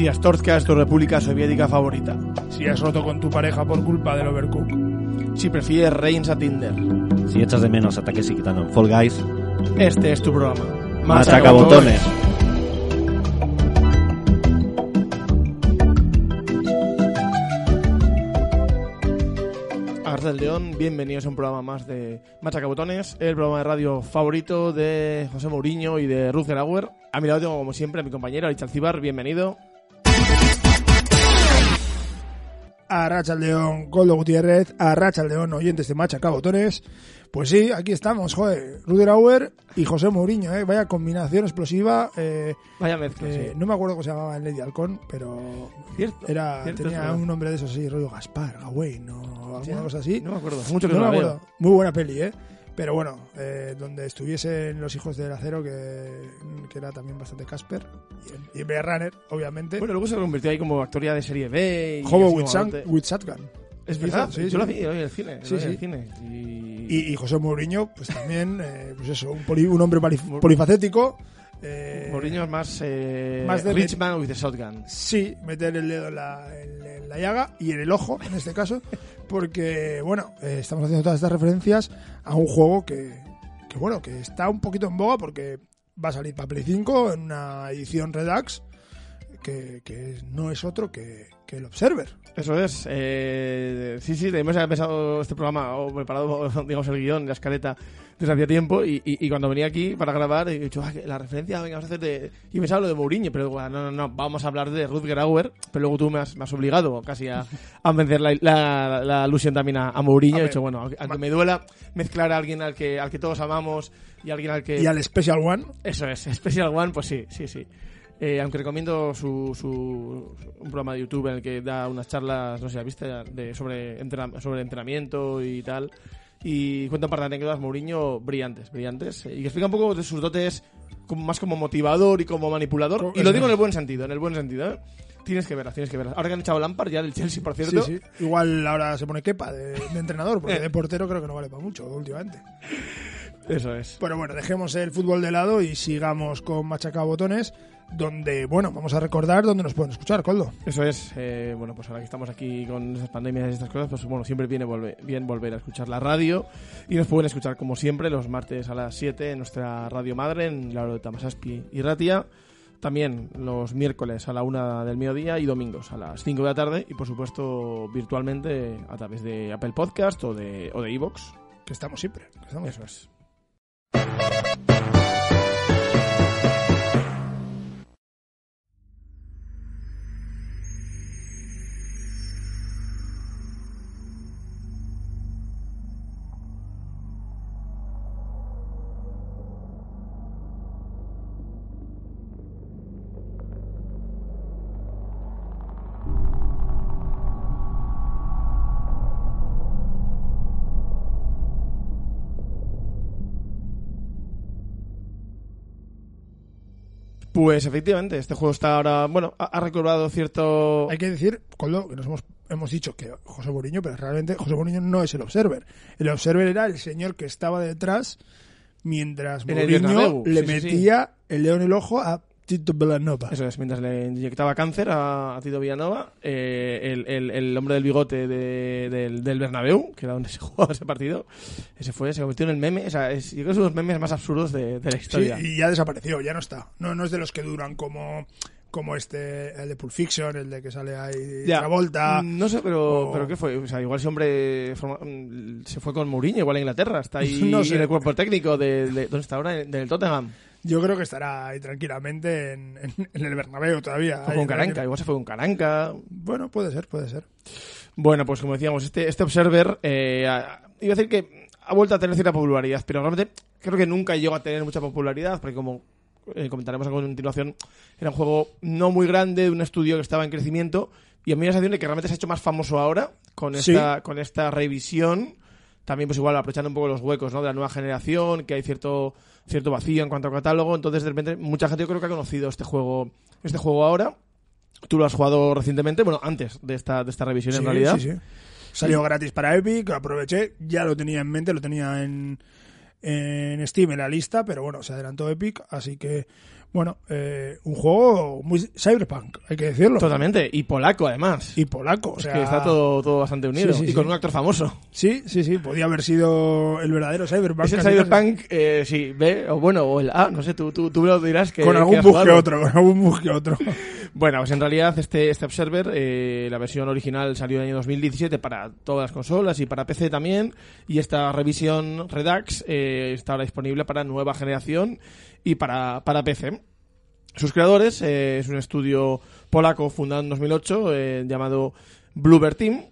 Si Astorga es tu república soviética favorita. Si has roto con tu pareja por culpa del overcook. Si prefieres Reigns a Tinder. Si echas de menos ataques y quitando en Fall Guys. Este es tu programa. Machaca botones. del León, bienvenidos a un programa más de Machacabotones, el programa de radio favorito de José Mourinho y de Ruth Auer. A mi lado tengo, como siempre, a mi compañero Alicia Alcibar, bienvenido. A Racha León, Goldo Gutiérrez, a Racha León, oyentes de Machacabotones. Pues sí, aquí estamos, joder. Ruder Auer y José Mourinho, ¿eh? Vaya combinación explosiva. Eh, Vaya mezcla, eh, sí. No me acuerdo cómo se llamaba en Lady Halcón, pero Cierto, era, cierto, tenía un nombre de esos así, rollo Gaspar, Gawain o alguna cosa así. No me acuerdo, mucho que No no, me acuerdo. Muy buena peli, ¿eh? Pero bueno, eh, donde estuviesen los hijos del acero, que, que era también bastante Casper, y y Blade Runner, obviamente. Bueno, luego se convirtió ahí como actoría de serie B. Y Hobo with, with Shotgun. Es verdad, sí, yo sí. la vi, vi en el cine. Sí, en el sí. cine. Y... Y, y José Mourinho, pues también, eh, pues eso, un, poli- un hombre polifacético. eh, Mourinho es más, eh, más de- Rich Man with the Shotgun. Sí, meter el dedo en la, en- en la llaga y en el ojo, en este caso, porque, bueno, eh, estamos haciendo todas estas referencias a un juego que, que, bueno, que está un poquito en boga porque va a salir para Play 5 en una edición Redux que, que no es otro que, que el Observer. Eso es. Eh, sí, sí, hemos empezado este programa o preparado, digamos, el guion, la escaleta desde hacía tiempo y, y- y cuando venía aquí para grabar he dicho, ah, la referencia, venga, vamos a hacer de... Y me sale lo de Mourinho, pero digo, ah, no, no, no, vamos a hablar de Ruth Grauer, pero luego tú me has, me has obligado casi a, a vencer la, la, la alusión también a, a Mourinho. He dicho, bueno, aunque me duela mezclar a alguien al que, al que todos amamos y alguien al que... Y al Special One, Eso es, Special One, pues sí, sí, sí. Eh, aunque recomiendo su, su, un programa de YouTube en el que da unas charlas, no sé, ¿viste? De, sobre, sobre entrenamiento y tal. Y cuenta un par de anécdotas, Mourinho, brillantes, brillantes. eh, Y que explica un poco de sus dotes como, más como motivador y como manipulador. Co- Y lo digo en el buen sentido, en el buen sentido, ¿eh? Tienes que verlas, tienes que verlas. Ahora que han echado Lampard ya del Chelsea, por cierto. sí, sí. igual ahora se pone quepa de, de entrenador, porque de portero creo que no vale para mucho últimamente. Eso es. Pero bueno, dejemos el fútbol de lado y sigamos con Machaca Botones, donde, bueno, vamos a recordar dónde nos pueden escuchar, Coldo. Eso es, eh, bueno, pues ahora que estamos aquí con esas pandemias y estas cosas, pues bueno, siempre viene volver, bien volver a escuchar la radio y nos pueden escuchar como siempre los martes a las 7 en nuestra radio madre, en la hora de Tamasaspi y Ratia, también los miércoles a la 1 del mediodía y domingos a las 5 de la tarde y por supuesto virtualmente a través de Apple Podcast o de o de iVoox. Que estamos siempre. que estamos. Eso es. Pues efectivamente, este juego está ahora, bueno, ha, ha recobrado cierto... Hay que decir, Coldo, que nos hemos, hemos dicho que José Mourinho, pero realmente José Mourinho no es el Observer. El Observer era el señor que estaba detrás mientras Mourinho le sí, sí, sí. metía el león en el ojo a Tito Villanova. Eso es, mientras le inyectaba cáncer a, a Tito Villanova, eh, el, el- el hombre del bigote de- del, del Bernabéu, que era donde se jugaba ese partido, ese fue, se convirtió en el meme, o sea, es, yo creo que es uno de los memes más absurdos de, de la Sí, historia. y ya desapareció, ya no está. No, no es de los que duran como, como este, el de Pulp Fiction, el de que sale ahí Ya. Travolta. Mm, No sé, pero, o- pero ¿qué fue? O sea, igual ese hombre forma- mm, se fue con Mourinho, igual a Inglaterra, está ahí No sé. en el cuerpo técnico de, de- ¿dónde está ahora? Del Tottenham. Yo creo que estará ahí tranquilamente en, en- en el Bernabéu todavía. Fue Ahí, con Caranca, igual se fue con Caranca. Bueno, puede ser, puede ser. Bueno, pues como decíamos, este, este Observer, eh, iba a decir que ha vuelto a tener cierta popularidad, pero realmente creo que nunca llegó a tener mucha popularidad, porque como eh, comentaremos a continuación, era un juego no muy grande, de un estudio que estaba en crecimiento, y a mí me da la sensación de que realmente se ha hecho más famoso ahora, con Sí. esta, con esta revisión, también pues igual aprovechando un poco los huecos ¿no? de la nueva generación, que hay cierto, cierto vacío en cuanto a catálogo, entonces de repente mucha gente yo creo que ha conocido este juego, este juego ahora. Tú lo has jugado recientemente, bueno, antes de esta, de esta revisión en realidad. sí, sí. Salió gratis para Epic, aproveché, ya lo tenía en mente, lo tenía en, en Steam en la lista, pero bueno, se adelantó Epic, así que Bueno, eh, un juego muy cyberpunk, hay que decirlo. Totalmente. Y polaco, además. Y polaco, o es sea, que está todo, todo bastante unido. Sí, sí, y con un actor famoso. Sí, sí, sí, podía haber sido el verdadero cyberpunk. Es el. Cyberpunk, eh, sí, B, o bueno, o el A, no sé, tú, tú, tú me lo dirás que. Con que algún has bug que otro, con algún bug que otro. Bueno, pues en realidad este, este Observer, eh, la versión original salió en el año 2017 para todas las consolas y para PC también. Y esta revisión Redux eh, está ahora disponible para nueva generación y para, para PC. Sus creadores eh, es un estudio polaco fundado en 2008 eh, llamado Bluebird Team.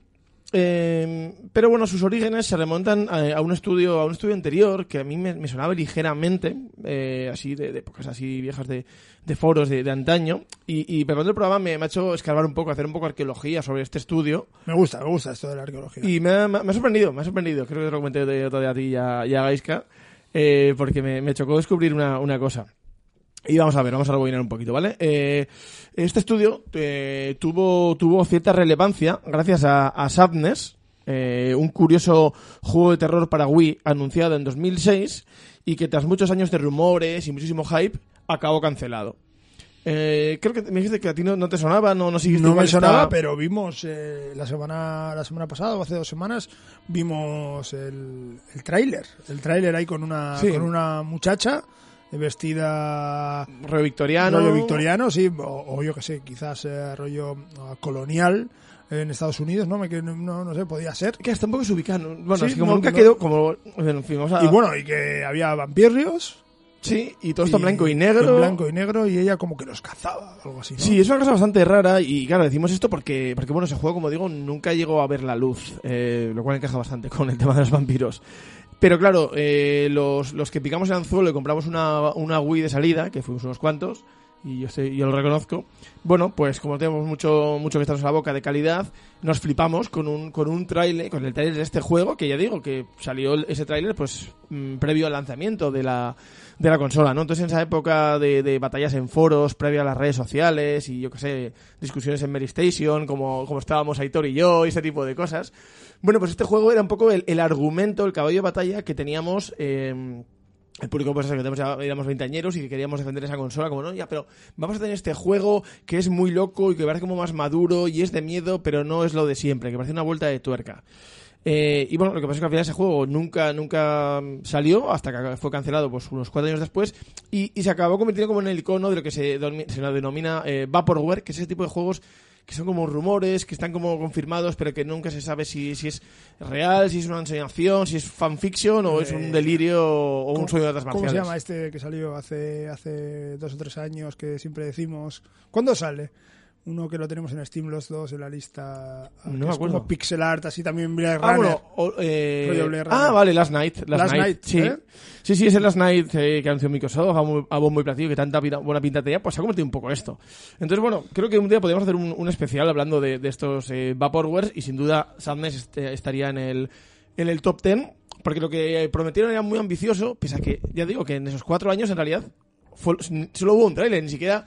Eh, pero bueno, sus orígenes se remontan a, a un estudio a un estudio anterior que a mí me, me sonaba ligeramente, eh, así de, de épocas así viejas de, de foros de, de antaño. Y, y preparando el programa me, me ha hecho escarbar un poco, hacer un poco de arqueología sobre este estudio. Me gusta, me gusta esto de la arqueología. Y me ha, me ha sorprendido, me ha sorprendido. Creo que te lo comenté de otro día a ti y a, y a Gaiska, eh, porque me, chocó descubrir una, una cosa. Y vamos a ver, vamos a rebobinar un poquito, ¿vale? Eh, este estudio eh, tuvo, tuvo cierta relevancia gracias a, a Sadness, eh, un curioso juego de terror para Wii anunciado en 2006 y que tras muchos años de rumores y muchísimo hype acabó cancelado. Eh, creo que me dijiste que a ti no, no te sonaba, no, no No me sonaba, esta- pero vimos eh, la semana la semana pasada o hace dos semanas vimos el, el tráiler, el tráiler ahí con una Sí. con una muchacha vestida rollo victoriano. rollo victoriano, sí, o, o yo que sé, quizás eh, rollo ah, colonial en Estados Unidos, no me no, no sé, podía ser. Que hasta un poco desubicado. Bueno, Sí, es como no, nunca no. quedó, como. En fin, Y bueno, y que había vampirrios Sí, y todo esto en blanco y negro. en blanco y negro y ella como que los cazaba, algo así, ¿no? Sí, es una cosa bastante rara y claro, decimos esto porque, porque bueno, ese juego, como digo, nunca llegó a ver la luz, eh, lo cual encaja bastante con el tema de los vampiros. Pero claro, eh, los, los que picamos el anzuelo y compramos una, una Wii de salida, que fuimos unos cuantos, y yo, estoy- yo lo reconozco, bueno, pues como tenemos mucho, mucho que estarnos a la boca de calidad, nos flipamos con un, con un tráiler, con el tráiler de este juego, que ya digo, que salió ese tráiler pues mm, previo al lanzamiento de la, de la consola, ¿no? Entonces en esa época de, de batallas en foros, previo a las redes sociales y yo qué sé, discusiones en Mary Station, como, como estábamos Aitor y yo, y ese tipo de cosas. Bueno, pues este juego era un poco el, el argumento, el caballo de batalla que teníamos... eh, el público pues eso, que tenemos ya, éramos veinteañeros y que queríamos defender esa consola como no, ya, pero vamos a tener este juego que es muy loco y que parece como más maduro y es de miedo, pero no es lo de siempre, que parece una vuelta de tuerca. Eh, y bueno, lo que pasa es que al final ese juego nunca, nunca salió hasta que fue cancelado pues unos cuatro años después y, y se acabó convirtiendo como en el icono de lo que se, se lo denomina eh, Vaporware, que es ese tipo de juegos que son como rumores, que están como confirmados, pero que nunca se sabe si, si es real, si es una enseñación, si es fanfiction o es un Eh, delirio o un ¿Cómo- sueño de artes ¿Cómo se marciales. llama este que salió hace, hace dos o tres años que siempre decimos? ¿Cuándo sale? Uno que lo tenemos en Steam los dos en la lista. ah, No me acuerdo. como pixel art, así también Blade Ah, Runner. bueno, eh, ah, Runner. vale, Last Night. Last, Last Night, Night, sí. ¿eh? Sí, sí, ese Last Night eh, que anunció Microsoft a bombo, a bombo y platillo, que tanta pina- buena pinta tenía, pues se ha convertido un poco esto. Entonces, bueno, creo que un día podríamos hacer un, un especial hablando de, de estos eh, Vaporwares y sin duda Sadness este- estaría en el, en el top 10, porque lo que prometieron era muy ambicioso, pese a que, ya digo, que en esos cuatro años en realidad fue- solo hubo un tráiler, ni siquiera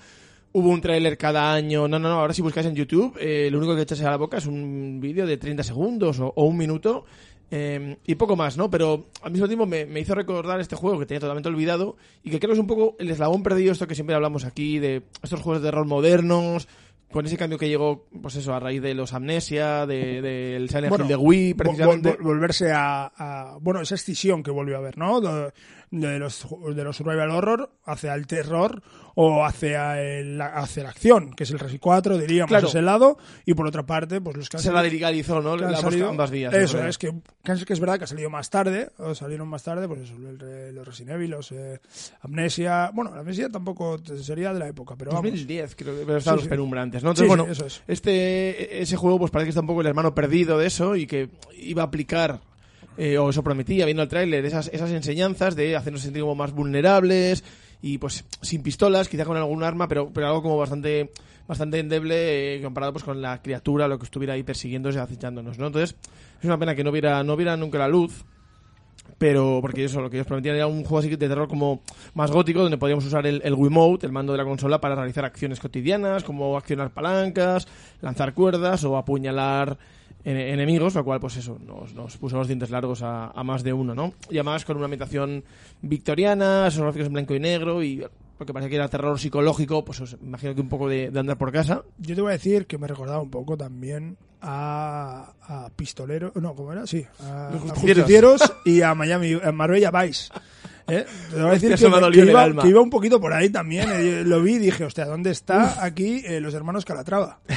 hubo un tráiler cada año. No, no, no, ahora si buscáis en YouTube, eh, lo único que echáis a la boca es un vídeo de 30 segundos o, o un minuto eh, y poco más, ¿no? Pero al mismo tiempo me, me hizo recordar este juego que tenía totalmente olvidado y que creo que es un poco el eslabón perdido, esto que siempre hablamos aquí, de estos juegos de rol modernos, con ese cambio que llegó, pues eso, a raíz de los Amnesia, del de, del Silent Bueno, Hill de Wii, Vol- precisamente. vol- volverse a, a- Bueno, esa escisión que volvió a haber, ¿no? De, los, de los survival horror hacia el terror o hacia, el, hacia la acción, que es el Resi 4, diríamos, Claro. ese lado. Y por otra parte, pues los que han se salido- radicalizó, ¿no? que han La- salido- ambas vías. Eso, ¿no? es que, que es verdad que ha salido más tarde, o salieron más tarde, pues eso, el los Resident Evil, los eh, Amnesia. Bueno, la Amnesia tampoco sería de la época, pero vamos. 2010, creo que pero estaban Sí, los sí. penumbra antes, ¿no? Entonces, sí, bueno, eso es. este ese juego pues parece que está un poco el hermano perdido de eso y que iba a aplicar eh, o eso prometía viendo el tráiler esas esas enseñanzas de hacernos sentir como más vulnerables y pues sin pistolas quizá con algún arma pero pero algo como bastante bastante endeble eh, comparado pues con la criatura lo que estuviera ahí persiguiéndose acechándonos no entonces es una pena que no viera no viera nunca la luz pero porque eso lo que ellos prometían era un juego así de terror como más gótico donde podíamos usar el, el Wiimote, el mando de la consola para realizar acciones cotidianas como accionar palancas, lanzar cuerdas o apuñalar en- enemigos, lo cual pues eso nos, nos puso los dientes largos a, a más de uno, ¿no? Y además con una ambientación victoriana, esos gráficos en blanco y negro y porque parece que era terror psicológico, pues os imagino que un poco de, de andar por casa. Yo te voy a decir que me recordaba un poco también a, a Pistolero, no, ¿cómo era? Sí, a, Los. Justicieros y a Miami, a Marbella Vice. ¿Eh? Te voy a decir Hostia, que, que en iba, que iba un poquito por ahí también. eh, Lo vi y dije, hostia, ¿dónde está aquí eh, los hermanos Calatrava?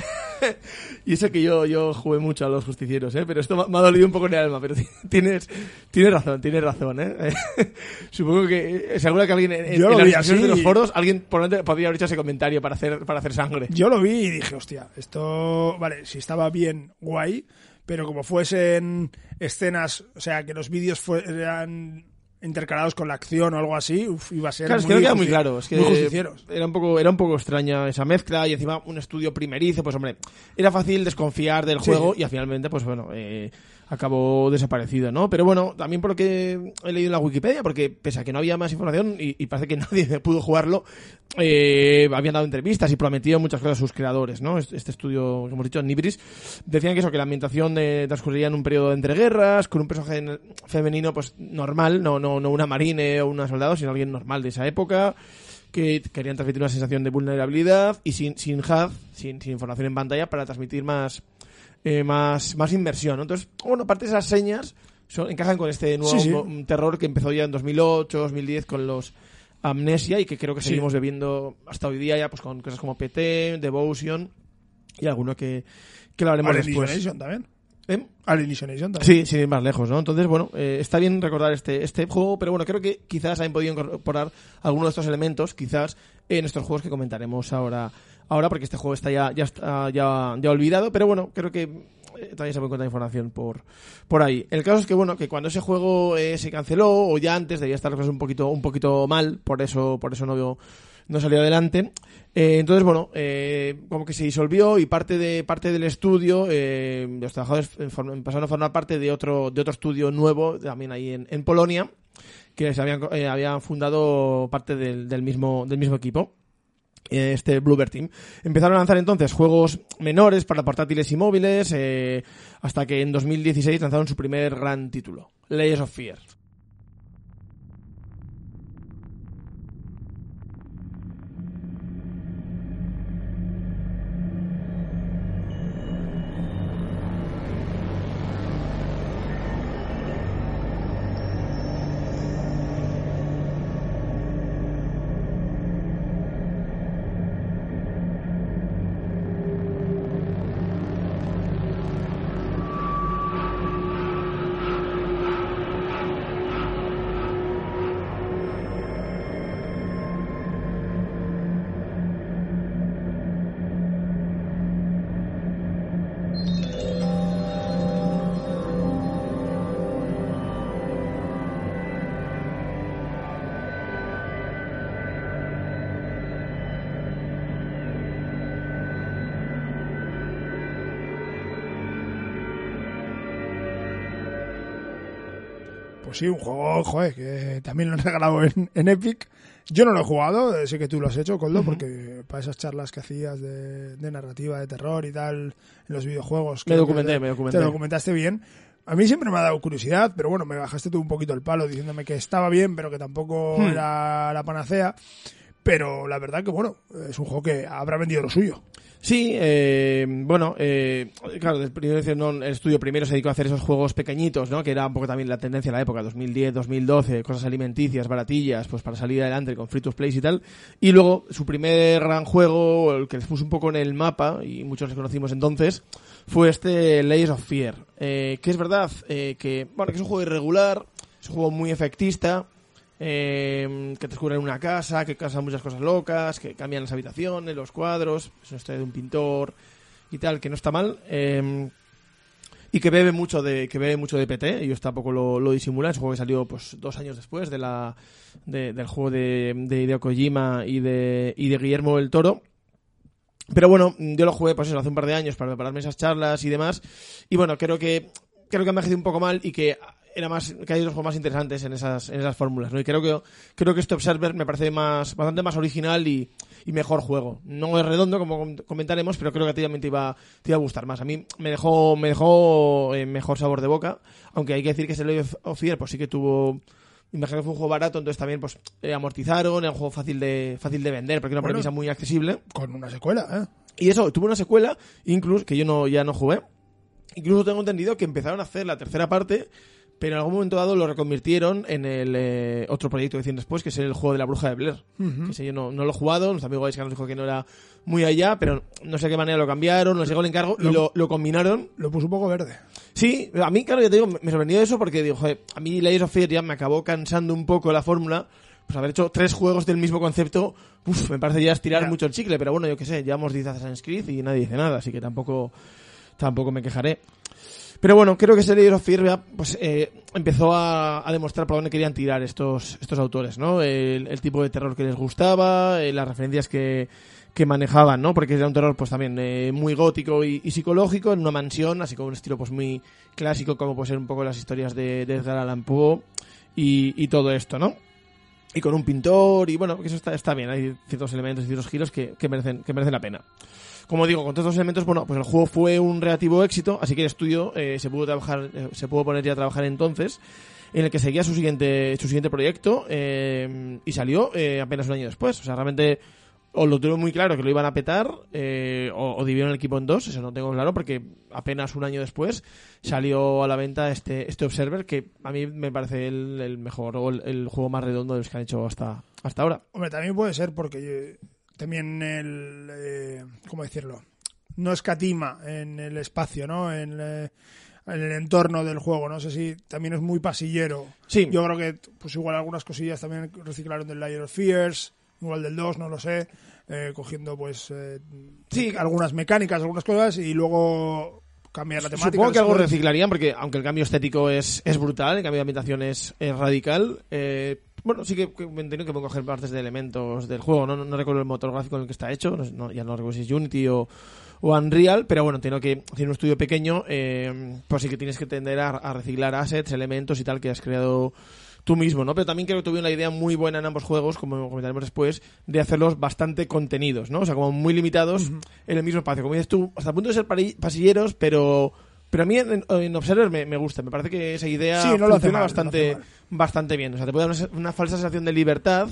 Y eso que yo, yo jugué mucho a los justicieros, ¿eh? Pero esto me- ha dolido un poco en el alma, pero tienes, tienes razón, tienes razón, ¿eh? Supongo que, eh, seguro que alguien en, en Yo lo vi así. de los foros, alguien podría haber hecho ese comentario para hacer, para hacer sangre. Yo lo vi y dije, hostia, esto, vale, si estaba bien, guay, pero como fuesen escenas, o sea, que los vídeos fueran intercalados con la acción o algo así, uf, iba a ser Claro, es muy, que no queda muy justi- claro. Es que muy justicieros. era un poco, era un poco extraña esa mezcla y encima un estudio primerizo, pues hombre, era fácil desconfiar del Sí, juego y finalmente, pues bueno, eh, acabó desaparecido, ¿no? Pero bueno, también por lo que he leído en la Wikipedia, porque pese a que no había más información y, parece que nadie pudo jugarlo, eh, habían dado entrevistas y prometían muchas cosas a sus creadores, ¿no? Este, este estudio, como hemos dicho, Nibris, decían que eso, que la ambientación eh, transcurría en un periodo de entreguerras, con un personaje en- femenino, pues normal, no, no, no una marine o una soldado, sino alguien normal de esa época que querían transmitir una sensación de vulnerabilidad y sin, sin HUD, sin, sin información en pantalla, para transmitir más, eh, más, más inmersión. ¿no? Entonces, bueno, parte de esas señas son- encajan con este nuevo Sí, sí. mo- terror que empezó ya en 2008, 2010 con los Amnesia y que creo que Sí. seguimos bebiendo hasta hoy día ya pues con cosas como PT, Devotion y alguno que, que lo haremos después. También. ¿Eh? Alien Isolation también. Sí, sin ir más lejos, ¿no? Entonces, bueno, eh, está bien recordar este, este juego, pero bueno, creo que quizás hayan podido incorporar algunos de estos elementos, quizás en estos juegos que comentaremos ahora, ahora porque este juego está ya, ya está ya, ya olvidado, pero bueno, creo que eh, también se puede encontrar información por, por ahí. El caso es que, bueno, que cuando ese juego eh, se canceló, o ya antes, debía estar las cosas un poquito, un poquito mal, por eso, por eso no veo no salió adelante. Eh, entonces, bueno, eh, como que se disolvió y parte de parte del estudio, eh, los trabajadores pasaron a formar parte de otro de otro estudio nuevo, también ahí en, en Polonia, que se habían, eh, habían fundado parte del, del mismo del mismo equipo este Bluebird Team. Empezaron a lanzar entonces juegos menores para portátiles y móviles, eh, hasta que en 2016 lanzaron su primer gran título, Layers of Fear. Pues sí, un juego, joder, que también lo han regalado en, en Epic. Yo no lo he jugado, eh, sé que tú lo has hecho, Coldo, porque para esas charlas que hacías de, de narrativa, de terror y tal, en los videojuegos. Me documenté, te- me documenté. Te documentaste bien. A mí siempre me ha dado curiosidad, pero bueno, me bajaste tú un poquito el palo diciéndome que estaba bien, pero que tampoco Hmm. era la panacea. Pero la verdad que, bueno, es un juego que habrá vendido lo suyo. Sí, eh, bueno, eh, claro, el el estudio primero se dedicó a hacer esos juegos pequeñitos, ¿no? Que era un poco también la tendencia de la época, 2010, 2012, cosas alimenticias, baratillas, pues para salir adelante con free to play y tal. Y luego su primer gran juego, el que les puso un poco en el mapa, y muchos les conocimos entonces, fue este Layers of Fear. Eh, que es verdad eh, que, bueno, que es un juego irregular, es un juego muy efectista, eh, que descubren una casa, que casan muchas cosas locas, que cambian las habitaciones, los cuadros, es una historia de un pintor y tal, que no está mal. eh, y que bebe mucho de que bebe mucho de PT, ellos tampoco lo, lo disimulan, es un juego que salió pues dos años después de la de- del juego de, de Hideo Kojima y de, y de Guillermo del Toro. Pero bueno, yo lo jugué pues eso, hace un par de años para prepararme esas charlas y demás. Y bueno, creo que creo que ha envejecido un poco mal y que era más que hay otros juegos más interesantes en esas en esas fórmulas, ¿no? Y creo que creo que este Observer me parece más bastante más original y, y mejor juego. No es redondo como com- comentaremos, pero creo que a ti también te iba te iba a gustar más. A mí me dejó me dejó eh, mejor sabor de boca, aunque hay que decir que ese Lady of Fear pues sí que tuvo imagino que fue un juego barato, entonces también pues eh, amortizaron, era un juego fácil de fácil de vender, porque era una Bueno. premisa muy accesible. Con una secuela, ¿eh? Y eso, tuvo una secuela, incluso, que yo no, ya no jugué. Incluso tengo entendido que empezaron a hacer la tercera parte, pero en algún momento dado lo reconvirtieron en el eh, otro proyecto que hicieron después, que es el juego de la bruja de Blair. Que ese yo no, no lo he jugado, nuestro amigo Gaisca nos dijo que no era muy allá, pero no sé qué manera lo cambiaron, nos llegó el encargo y Lo- lo, lo combinaron. Lo puso un poco verde. Sí, a mí, claro, ya te digo, me sorprendió eso porque digo, joder, a mí Layers of Fear ya me acabó cansando un poco la fórmula. Pues haber hecho tres juegos del mismo concepto, uf, me parece ya estirar Ya. mucho el chicle, pero bueno, yo qué sé, llevamos 10 Assassin's Creed y nadie dice nada, así que tampoco, tampoco me quejaré. Pero bueno, creo que ese of Fear pues, eh, empezó a, demostrar por dónde querían tirar estos, estos autores, ¿no? El, tipo de terror que les gustaba, eh, las referencias que, que manejaban, ¿no? Porque era un terror, pues también eh, muy gótico y, psicológico, en una mansión, así como un estilo, pues muy clásico, como puede ser un poco las historias de, Edgar Allan Poe y, todo esto, ¿no? Y con un pintor, y bueno, eso está, está bien, hay ciertos elementos y ciertos giros que, que merecen, que merecen la pena. Como digo, con todos estos elementos, bueno, pues el juego fue un relativo éxito, así que el estudio eh, se pudo trabajar, eh, se pudo poner ya a trabajar entonces, en el que seguía su siguiente, su siguiente proyecto, eh, y salió eh, apenas un año después. O sea, realmente o lo tuvieron muy claro que lo iban a petar, eh, o, o dividieron el equipo en dos, eso no tengo claro, porque apenas un año después salió a la venta este, este Observer, que a mí me parece el, el mejor, o el, el juego más redondo de los que han hecho hasta, hasta ahora. Hombre, también puede ser porque también el... eh, ¿Cómo decirlo? No escatima en el espacio, ¿no? En, eh, en el entorno del juego. No sé si también es muy pasillero. Sí, Yo creo que pues igual algunas cosillas también reciclaron del Layer of Fears, igual del 2, no lo sé, eh, cogiendo pues Sí. algunas mecánicas, algunas cosas y luego cambiar la temática. Supongo que algo reciclarían, porque aunque el cambio estético es, es brutal, el cambio de ambientación es, es radical. eh, bueno, sí que, que me entiendo que pueden coger partes de elementos del juego. No, no, no recuerdo el motor gráfico en el que está hecho, no, ya no recuerdo si es Unity o, o Unreal, pero bueno, entiendo que tiene un estudio pequeño, eh, pues sí que tienes que tender a, a reciclar assets, elementos y tal que has creado tú mismo, ¿no? Pero también creo que tuvieron la idea muy buena en ambos juegos, como comentaremos después, de hacerlos bastante contenidos, ¿no? O sea, como muy limitados en el mismo espacio. Como dices tú, hasta el punto de ser pasilleros, pero... Pero a mí en, en Observer me, me gusta, me parece que esa idea Sí, no funciona mal, no bastante, mal. bastante bien. O sea, te puede dar una, una falsa sensación de libertad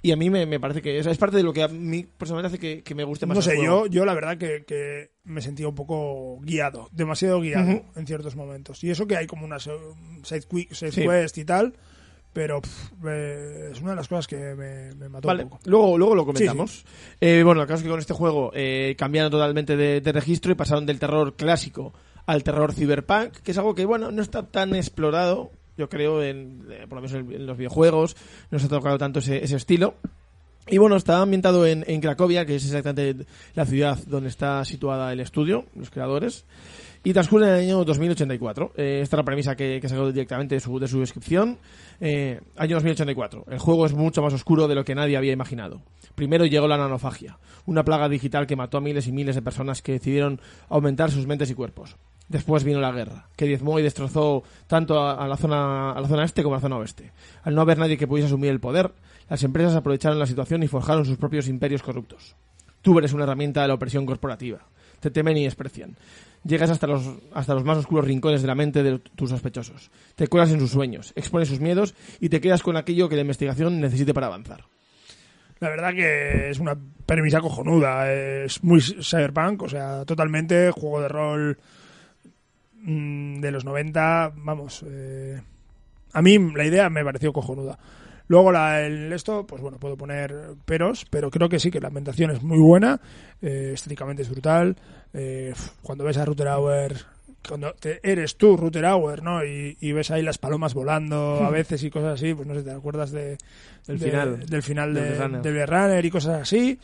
y a mí me, me parece que es, es parte de lo que a mí personalmente hace que, que me guste más No el sé, juego. yo, yo la verdad que, que me sentía un poco guiado, demasiado guiado Ujú. en ciertos momentos. Y eso que hay como una side, qui- side Sí. quest y tal, pero pff, eh, es una de las cosas que me, me mató Vale, un poco. luego, luego lo comentamos. Eh, bueno, el caso es que con este juego eh, cambiaron totalmente de, de registro y pasaron del terror clásico al terror cyberpunk, que es algo que, bueno, no está tan explorado, yo creo, en, eh, por lo menos en, los videojuegos, no se ha tocado tanto ese, ese estilo. Y bueno, está ambientado en, en Cracovia, que es exactamente la ciudad donde está situada el estudio, los creadores. Y transcurre en el año 2084. Eh, esta es la premisa que, que sacó directamente de su, de su descripción. Eh, año 2084. El juego es mucho más oscuro de lo que nadie había imaginado. Primero llegó la nanofagia, una plaga digital que mató a miles y miles de personas que decidieron aumentar sus mentes y cuerpos. Después vino la guerra, que diezmó y destrozó tanto a, la zona, a la zona este como a la zona oeste. Al no haber nadie que pudiese asumir el poder, las empresas aprovecharon la situación y forjaron sus propios imperios corruptos. Tú eres una herramienta de la opresión corporativa. Te temen y desprecian. Llegas hasta los, hasta los más oscuros rincones de la mente de tus sospechosos. Te cuelas en sus sueños, expones sus miedos y te quedas con aquello que la investigación necesite para avanzar. La verdad que es una premisa cojonuda, es muy cyberpunk, o sea, totalmente juego de rol mm, de los 90, vamos, eh, a mí la idea me pareció cojonuda. Luego la, el, esto, pues bueno, puedo poner peros, pero creo que sí, que la ambientación es muy buena, eh, estéticamente es brutal. eh, cuando ves a Router Hour, cuando te- eres tú Router Hour, ¿no? Y, y ves ahí las palomas volando a veces y cosas así, pues no sé, te acuerdas de, El de- final. del final del de, Runner. Runner y cosas así.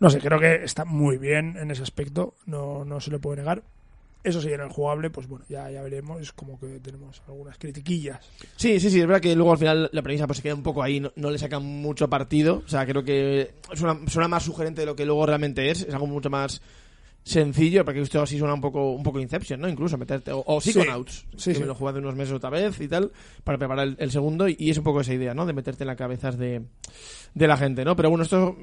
No sé, creo que está muy bien en ese aspecto, no, no se le puede negar. Eso sí, en el jugable, pues bueno, ya, ya veremos, es como que tenemos algunas critiquillas. Sí, sí, sí, es verdad que luego al final la premisa pues se queda un poco ahí, no, no le sacan mucho partido, o sea, creo que suena, suena más sugerente de lo que luego realmente es, es algo mucho más sencillo, porque esto así suena un poco un poco Inception, ¿no? Incluso meterte, o, o Sí. Psychonauts, Sí, que sí. me lo jugué hace unos meses otra vez y tal, para preparar el, el segundo, y, y es un poco esa idea, ¿no? De meterte en las cabezas de, de la gente, ¿no? Pero bueno, esto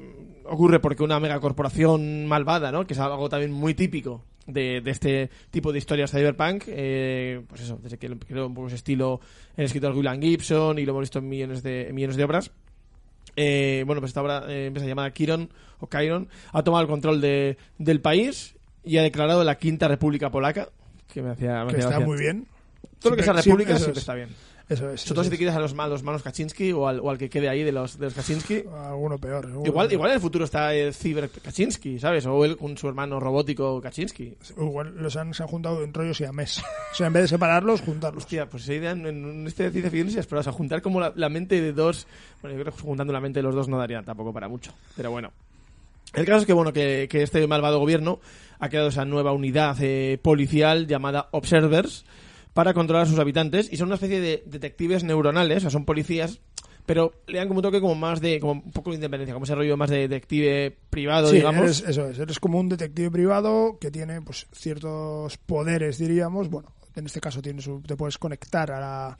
ocurre porque una megacorporación malvada, ¿no? Que es algo también muy típico de, de este tipo de historias cyberpunk, eh, pues eso, desde que lo- creó un poco ese estilo el escritor William Gibson y lo hemos visto en millones de, en millones de obras. Eh, bueno, pues esta obra, eh, empresa llamada Kiron, o Chiron, ha tomado el control de, del país y ha declarado la Quinta República Polaca, que me hacía, me que hacía está gracia. muy bien. Todo lo que sea Siempre- república siempre es. está bien. Eso es. Sobre todo si te es. quieres a los, malos manos Kaczynski o al, o al que quede ahí de los, de los Kaczynski. Alguno peor. seguro. Igual, igual en el futuro está el Cyber Kaczynski, ¿sabes? O él con su hermano robótico Kaczynski. Igual los han, se han juntado en rollos y a mes. O sea, en vez de separarlos, juntarlos. Hostia, pues esa idea en, en este de ciencia ficción pero, o sea, juntar como la, la mente de dos... Bueno, yo creo que juntando la mente de los dos no daría tampoco para mucho, pero bueno. El caso es que, bueno, que, que este malvado gobierno ha creado esa nueva unidad eh, policial llamada Observers para controlar a sus habitantes y son una especie de detectives neuronales, o sea, son policías, pero le dan como un toque como más de, como un poco de independencia, como ese rollo más de detective privado, Sí, digamos. eres- eso es. Eres como un detective privado que tiene pues ciertos poderes, diríamos. Bueno, en este caso tienes, te puedes conectar a la,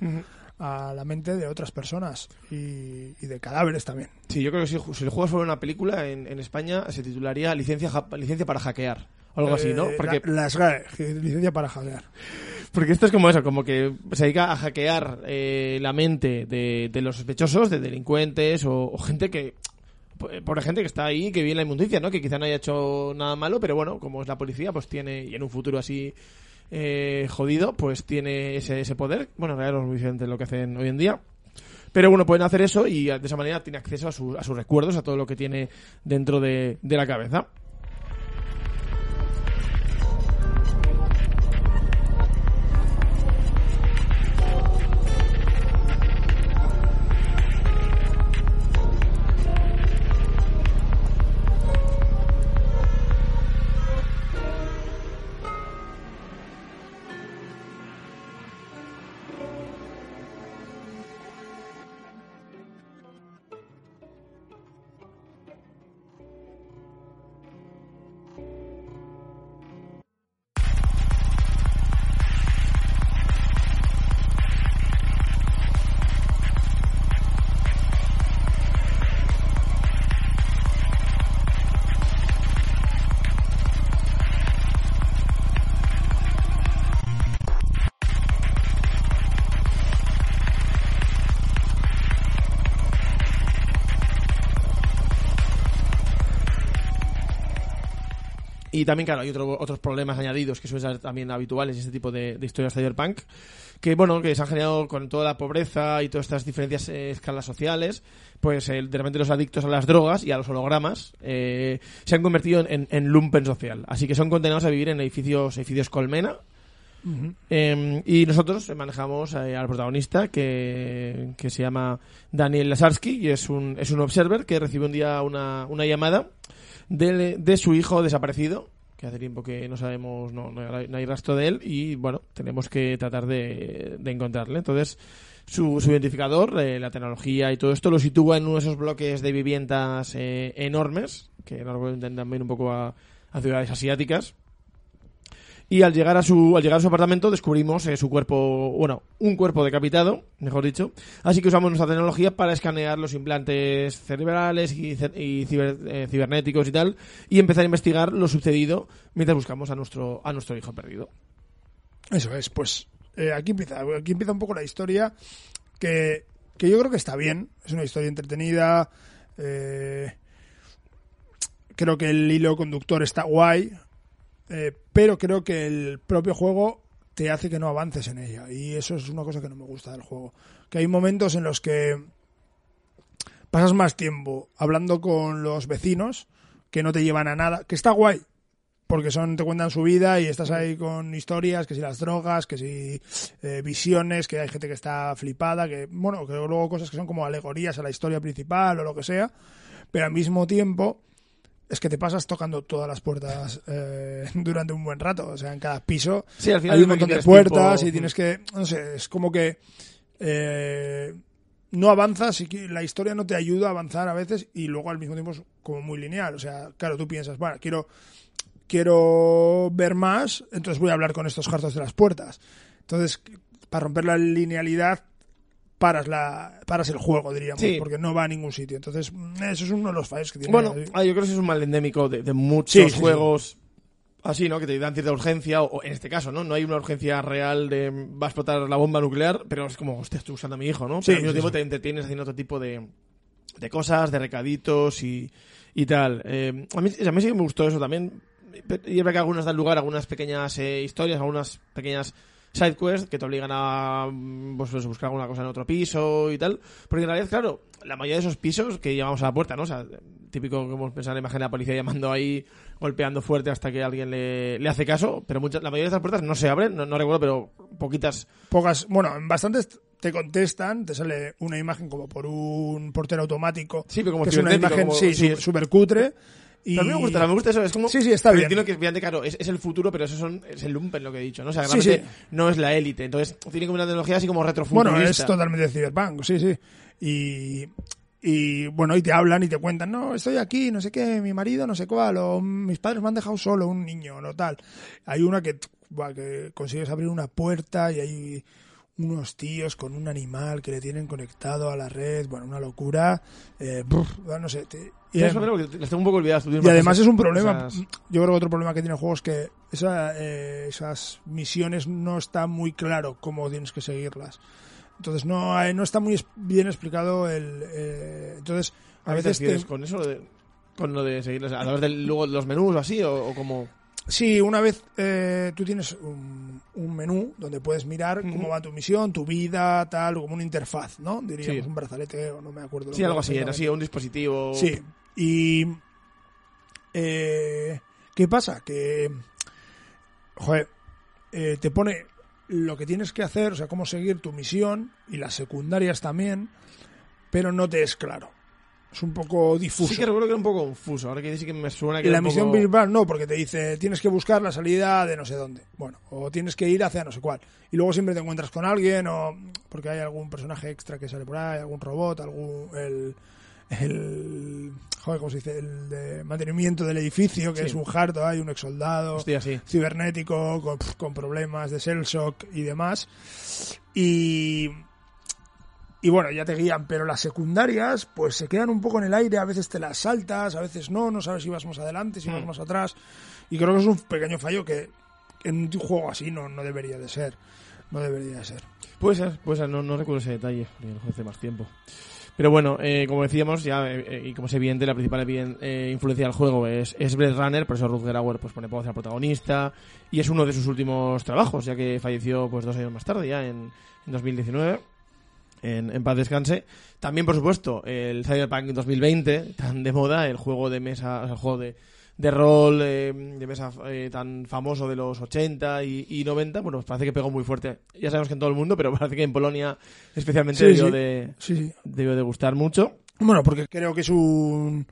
a la mente de otras personas y, y de cadáveres también. Sí, yo creo que si, si el juego fuera una película en, en España se titularía Licencia, ja- licencia para hackear. O algo así, ¿no? Eh, Porque, la- las GAE, licencia para hackear. Porque esto es como eso, como que se dedica a hackear eh, la mente de, de los sospechosos, de delincuentes o, o gente que... Por gente que está ahí, que vive en la inmundicia, ¿no? Que quizá no haya hecho nada malo, pero bueno, como es la policía, pues tiene, y en un futuro así eh, jodido, pues tiene ese, ese poder. Bueno, en realidad es lo que hacen hoy en día. Pero bueno, pueden hacer eso y de esa manera tiene acceso a, su- a sus recuerdos, a todo lo que tiene dentro de, de la cabeza. Y también, claro, hay otro- otros problemas añadidos que suelen ser también habituales en este tipo de, de historias cyberpunk, que bueno, que se han generado con toda la pobreza y todas estas diferentes eh, escalas sociales, pues eh, de repente los adictos a las drogas y a los hologramas eh, se han convertido en, en lumpen social. Así que son condenados a vivir en edificios, edificios colmena, Eh, y nosotros manejamos eh, al protagonista que, que se llama Daniel Lasarsky y es un, es un observer que recibe un día una, una llamada de, de su hijo desaparecido que hace tiempo que no sabemos, no, no hay, rastro de él y bueno, tenemos que tratar de, de encontrarle. Entonces, su, su identificador, eh, la tecnología y todo esto lo sitúa en uno de esos bloques de viviendas eh, enormes que nos recuerdan también un poco a ciudades asiáticas. Y al llegar a su, al llegar a su apartamento descubrimos eh, su cuerpo, bueno, un cuerpo decapitado, mejor dicho. Así que usamos nuestra tecnología para escanear los implantes cerebrales y, eh, cibernéticos y tal, y empezar a investigar lo sucedido mientras buscamos a nuestro, a nuestro hijo perdido. Eso es, pues eh, aquí empieza, aquí empieza un poco la historia que, que yo creo que está bien, es una historia entretenida, creo que el hilo conductor está guay, eh, pero creo que el propio juego te hace que no avances en ella. Y eso es una cosa que no me gusta del juego, que hay momentos en los que pasas más tiempo hablando con los vecinos que no te llevan a nada, que está guay, porque son te cuentan su vida y estás ahí con historias, que si las drogas, que si eh, visiones, que hay gente que está flipada, que bueno, que luego cosas que son como alegorías a la historia principal o lo que sea, pero al mismo tiempo es que te pasas tocando todas las puertas eh, durante un buen rato, o sea, en cada piso Sí, al final hay un montón de puertas y tienes que, no sé, es como que eh, no avanzas y la historia no te ayuda a avanzar a veces y luego al mismo tiempo es como muy lineal. O sea, claro, tú piensas, bueno, quiero, quiero ver más, entonces voy a hablar con estos hartos de las puertas. Entonces, para romper la linealidad, paras la paras el juego, diríamos, Sí. porque no va a ningún sitio. Entonces, mm, eso es uno de los fallos que tiene. Bueno, ah, yo creo que eso es un mal endémico de, de muchos Sí, sí, sí. juegos así, ¿no? Que te dan cierta urgencia, o, en este caso, ¿no? No hay una urgencia real de va a explotar la bomba nuclear, pero es como, hostia, estoy usando a mi hijo, ¿no? Sí, Pero al mismo sí, tiempo sí. te entretienes haciendo otro tipo de, de cosas, de recaditos y, y tal. Eh, a, mí, a mí sí que me gustó eso también. Y es verdad que algunas dan lugar a algunas pequeñas eh, historias, algunas pequeñas side quests que te obligan a mm, pues, pues, buscar alguna cosa en otro piso y tal. Porque en realidad, claro, la mayoría de esos pisos que llegamos a la puerta, ¿no? O sea, típico que hemos pensado en la imagen de la policía llamando ahí, golpeando fuerte hasta que alguien le, le hace caso, pero muchas, la mayoría de estas puertas no se abren, no, no recuerdo, pero poquitas. pocas, bueno, en bastantes te contestan, te sale una imagen como por un portero automático, Sí, pero como que es una imagen como- sí, súper cutre. Y... Pero a mí me gusta, me gusta eso, es como... Sí, sí, está bien. Entiendo que, obviamente, claro, es, es el futuro, pero eso son, es el lumpen lo que he dicho, ¿no? O sea, Sí, sí. no es la élite, entonces tiene como una tecnología así como retrofuturista. Bueno, es totalmente cyberpunk, sí, sí. Y, y bueno, y te hablan y te cuentan, no, estoy aquí, no sé qué, mi marido, no sé cuál, o mis padres me han dejado solo, un niño, no tal. Hay una que, que consigues abrir una puerta y hay unos tíos con un animal que le tienen conectado a la red, bueno, una locura. Eh, bruf, no sé. te- y, porque las tengo un poco olvidadas. y además es un problema. Esas- Yo creo que otro problema que tiene el juego es que esa, eh, esas misiones no está muy claro cómo tienes que seguirlas. Entonces no hay- no está muy bien explicado el. eh, entonces a ¿A veces te, con eso de, con lo de seguir a través de luego los menús o así o, o como Sí, una vez eh, tú tienes un, un menú donde puedes mirar cómo va tu misión, tu vida, tal, como una interfaz, ¿no? Diríamos Sí. un brazalete, o no me acuerdo. sí algo así era así un dispositivo Sí, y... eh, ¿Qué pasa? Que... Joder, eh, te pone lo que tienes que hacer, o sea, cómo seguir tu misión, y las secundarias también, pero no te es claro. Es un poco difuso. sí que recuerdo que era un poco confuso ahora que sí que me suena que Y la era misión poco... principal no, porque te dice tienes que buscar la salida de no sé dónde. Bueno, o tienes que ir hacia no sé cuál. Y luego siempre te encuentras con alguien o porque hay algún personaje extra que sale por ahí, algún robot, algún el el joder, ¿cómo se dice? El de mantenimiento del edificio, que Sí. es un harto, hay un ex soldado hostia sí cibernético con, con problemas de cell shock y demás. Y y bueno, ya te guían, pero las secundarias pues se quedan un poco en el aire, a veces te las saltas, a veces no, no sabes si vas más adelante, si vas Hmm. más atrás. Y creo que es un pequeño fallo que en un juego así no, no debería de ser. No debería de ser. puede ser puede ser no, no recuerdo ese detalle porque lo jugué hace más tiempo pero bueno, eh, como decíamos, ya eh, eh, y como es evidente, la principal eh, influencia del juego es, es Runner, por eso Rutger Hauer pues, pone voz al protagonista, y es uno de sus últimos trabajos, ya que falleció pues dos años más tarde, ya en, en 2019. En, en paz descanse. También, por supuesto, el Cyberpunk 2020, tan de moda, el juego de mesa, o sea, el juego de, de rol eh, de mesa eh, tan famoso de los 80 y, y 90, bueno, pues parece que pegó muy fuerte. Ya sabemos que en todo el mundo, pero parece que en Polonia especialmente Sí, debió, sí. De, Sí, sí. debió de gustar mucho. Bueno, porque creo que es un,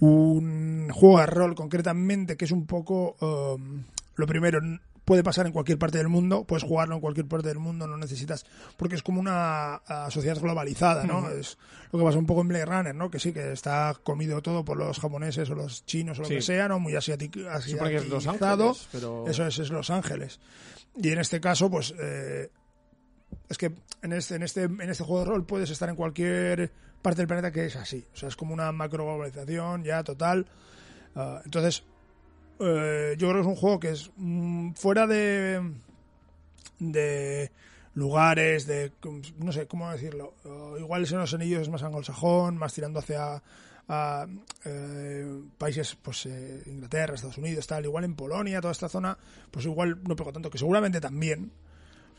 un juego de rol concretamente que es un poco um, lo primero puede pasar en cualquier parte del mundo puedes jugarlo en cualquier parte del mundo no necesitas porque es como una ah, sociedad globalizada no es lo que pasa un poco en Blade Runner no que sí que está comido todo por los japoneses o los chinos o lo Sí. que sea no muy asiático es Los. Ángeles, pero... Eso es, es Los Ángeles. Y en este caso, pues, eh, es que en este, en, este, en este juego de rol puedes estar en cualquier parte del planeta que es así. O sea, es como una macro globalización ya total. Ah, entonces, eh, yo creo que es un juego que es mm, fuera de, de lugares, de, no sé, ¿cómo decirlo? Ah, igual el Señor de los Anillos es más anglosajón, más tirando hacia eh, países pues eh, Inglaterra, Estados Unidos, tal, igual en Polonia, toda esta zona, pues igual no pegó tanto, que seguramente también,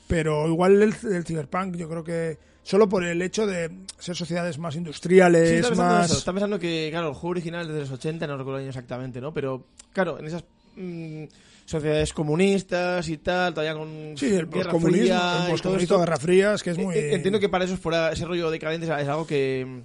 pero igual el, el cyberpunk yo creo que solo por el hecho de ser sociedades más Sí, industriales, pensando en más... eso. Estaba pensando que, claro, el juego original es de los 80, no recuerdo el año exactamente, ¿no? Pero, claro, en esas mm, sociedades comunistas y tal, todavía con Sí, el Guerra Fría el y todo esto. Guerra Fría, es que es muy... Eh, Entiendo que para eso fuera ese rollo decadente es algo que,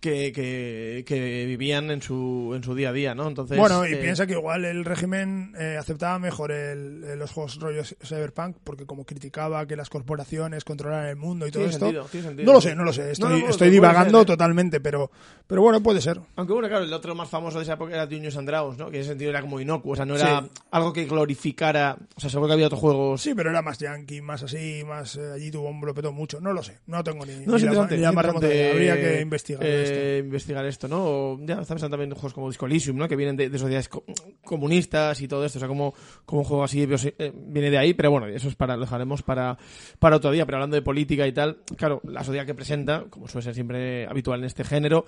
que, que, que vivían en su, en su día a día, ¿no? Entonces, Bueno, y eh, piensa que igual el régimen eh, aceptaba mejor el, los juegos rollos cyberpunk porque como criticaba que las corporaciones controlaran el mundo y todo esto. sentido, tiene sentido, no lo sé, no lo sé. No, Estoy, no, estoy divagando ser, ¿eh? totalmente, pero, pero bueno, puede ser. Aunque bueno, claro, el otro más famoso de esa época era Dungeons and Dragons, ¿no? Que en ese sentido era como inocuo, o sea, no era Sí. algo que glorificara, o sea, seguro que había otros juegos... Sí, pero era más yankee, más así, más eh, allí tuvo un lo petó mucho. No lo sé, no tengo ni, No, ni la, la más Habría que investigar eh, investigar esto, ¿no? O ya está pensando también en juegos como Disco Elysium, ¿no? Que vienen de, de sociedades co- comunistas y todo esto. O sea, como, como un juego así pues, eh, viene de ahí, pero bueno, eso es para, lo dejaremos para, para otro día. Pero hablando de política y tal, claro, la sociedad que presenta, como suele ser siempre habitual en este género,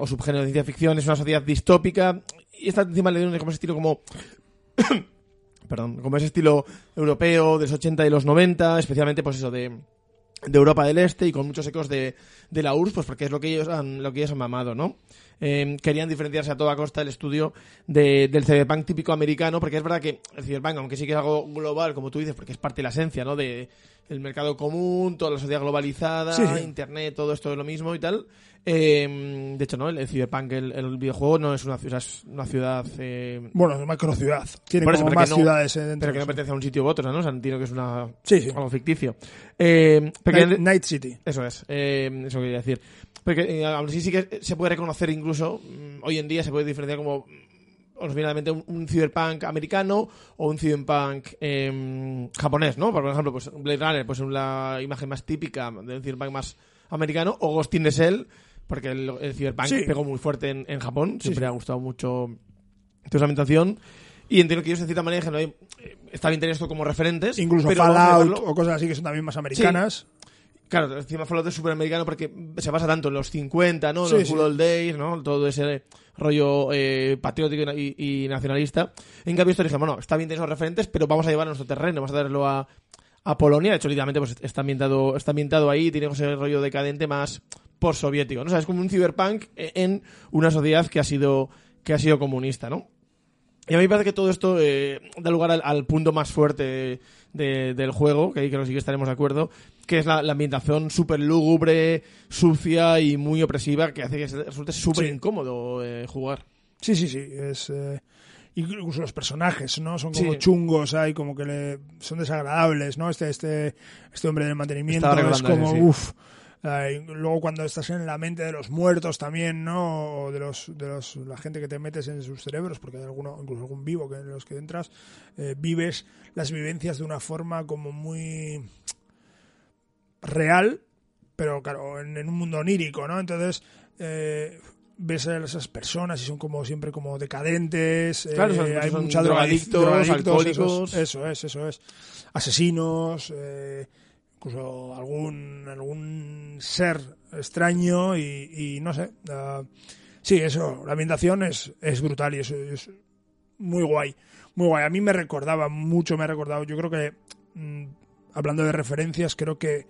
o subgénero de ciencia ficción, es una sociedad distópica y está encima le dieron como ese estilo como perdón, como ese estilo europeo de los 80 y los 90, especialmente pues eso de, de Europa del Este y con muchos ecos de, de la URSS, pues porque es lo que ellos han, lo que ellos han mamado, ¿no? Eh, querían diferenciarse a toda costa del estudio de- del cyberpunk típico americano, porque es verdad que el cyberpunk, aunque sí que es algo global, como tú dices, porque es parte de la esencia, ¿no? De el mercado común, toda la sociedad globalizada, Sí, internet, todo esto es lo mismo y tal. Eh, de hecho, ¿no? El, cyberpunk, el, el videojuego no es una ciudad, es una ciudad eh, Bueno, es macrociudad. Tiene eso, como más no- ciudades eh, dentro. pero que no pertenece a un sitio u otro, ¿no? O sea, entiendo que es una, Sí, sí. algo ficticio. Eh, Night, Night City. eso es, eh, eso quería decir. Porque eh, aún así sí que se puede reconocer incluso, mm, hoy en día se puede diferenciar como, mm, os viene a la mente un, un cyberpunk americano o un cyberpunk eh, japonés, ¿no? Por ejemplo, pues Blade Runner, pues la imagen más típica del cyberpunk más americano, o Ghost in the Shell, porque el, el cyberpunk Sí. pegó muy fuerte en, en Japón, Sí, siempre sí. ha gustado mucho toda esa ambientación. Y entiendo que ellos de cierta manera dijeron, "Oye, eh, está bien tener esto como referentes. Incluso pero Fallout llevarlo- o cosas así que son también más americanas. Claro, encima Fallout es superamericano porque se basa tanto en los 50, ¿no? Los. Good Old Days, ¿no? Todo ese rollo eh, patriótico y, y nacionalista. En cambio, esto dije, bueno, está bien tener esos referentes, pero vamos a llevar a nuestro terreno, vamos a darlo a, a Polonia. De hecho, literalmente, pues está ambientado, está ambientado ahí, tiene ese rollo decadente más post-soviético, ¿no? O sea, es como un cyberpunk en una sociedad que ha sido, que ha sido comunista, ¿no? Y a mí me parece que todo esto eh, da lugar al, al punto más fuerte de- del juego, que ahí creo que sí que estaremos de acuerdo, que es la, la ambientación súper lúgubre, sucia y muy opresiva, que hace que resulte súper Sí. incómodo eh, jugar. Sí, sí, sí. Es, eh, incluso los personajes, ¿no? Son como Sí. chungos, hay como que le, son desagradables, ¿no? Este, este, este hombre del mantenimiento es como, ese, uff. luego cuando estás en la mente de los muertos también, ¿no? O de los, de los, la gente que te metes en sus cerebros, porque hay alguno, incluso algún vivo que en los que entras, eh, vives las vivencias de una forma como muy real, pero claro, en, en un mundo onírico, ¿no? Entonces, eh, ves a esas personas y son como siempre como decadentes, Claro, eh, son- hay mucha drogadictos, drogadictos, alcohólicos. Eso es, eso es, eso es. Asesinos, eh, incluso algún, algún ser extraño y, y no sé. ah, sí, eso, la ambientación es, es brutal y es, es muy guay. Muy guay. A mí me recordaba mucho, me ha recordado. Yo creo que, mm, hablando de referencias, creo que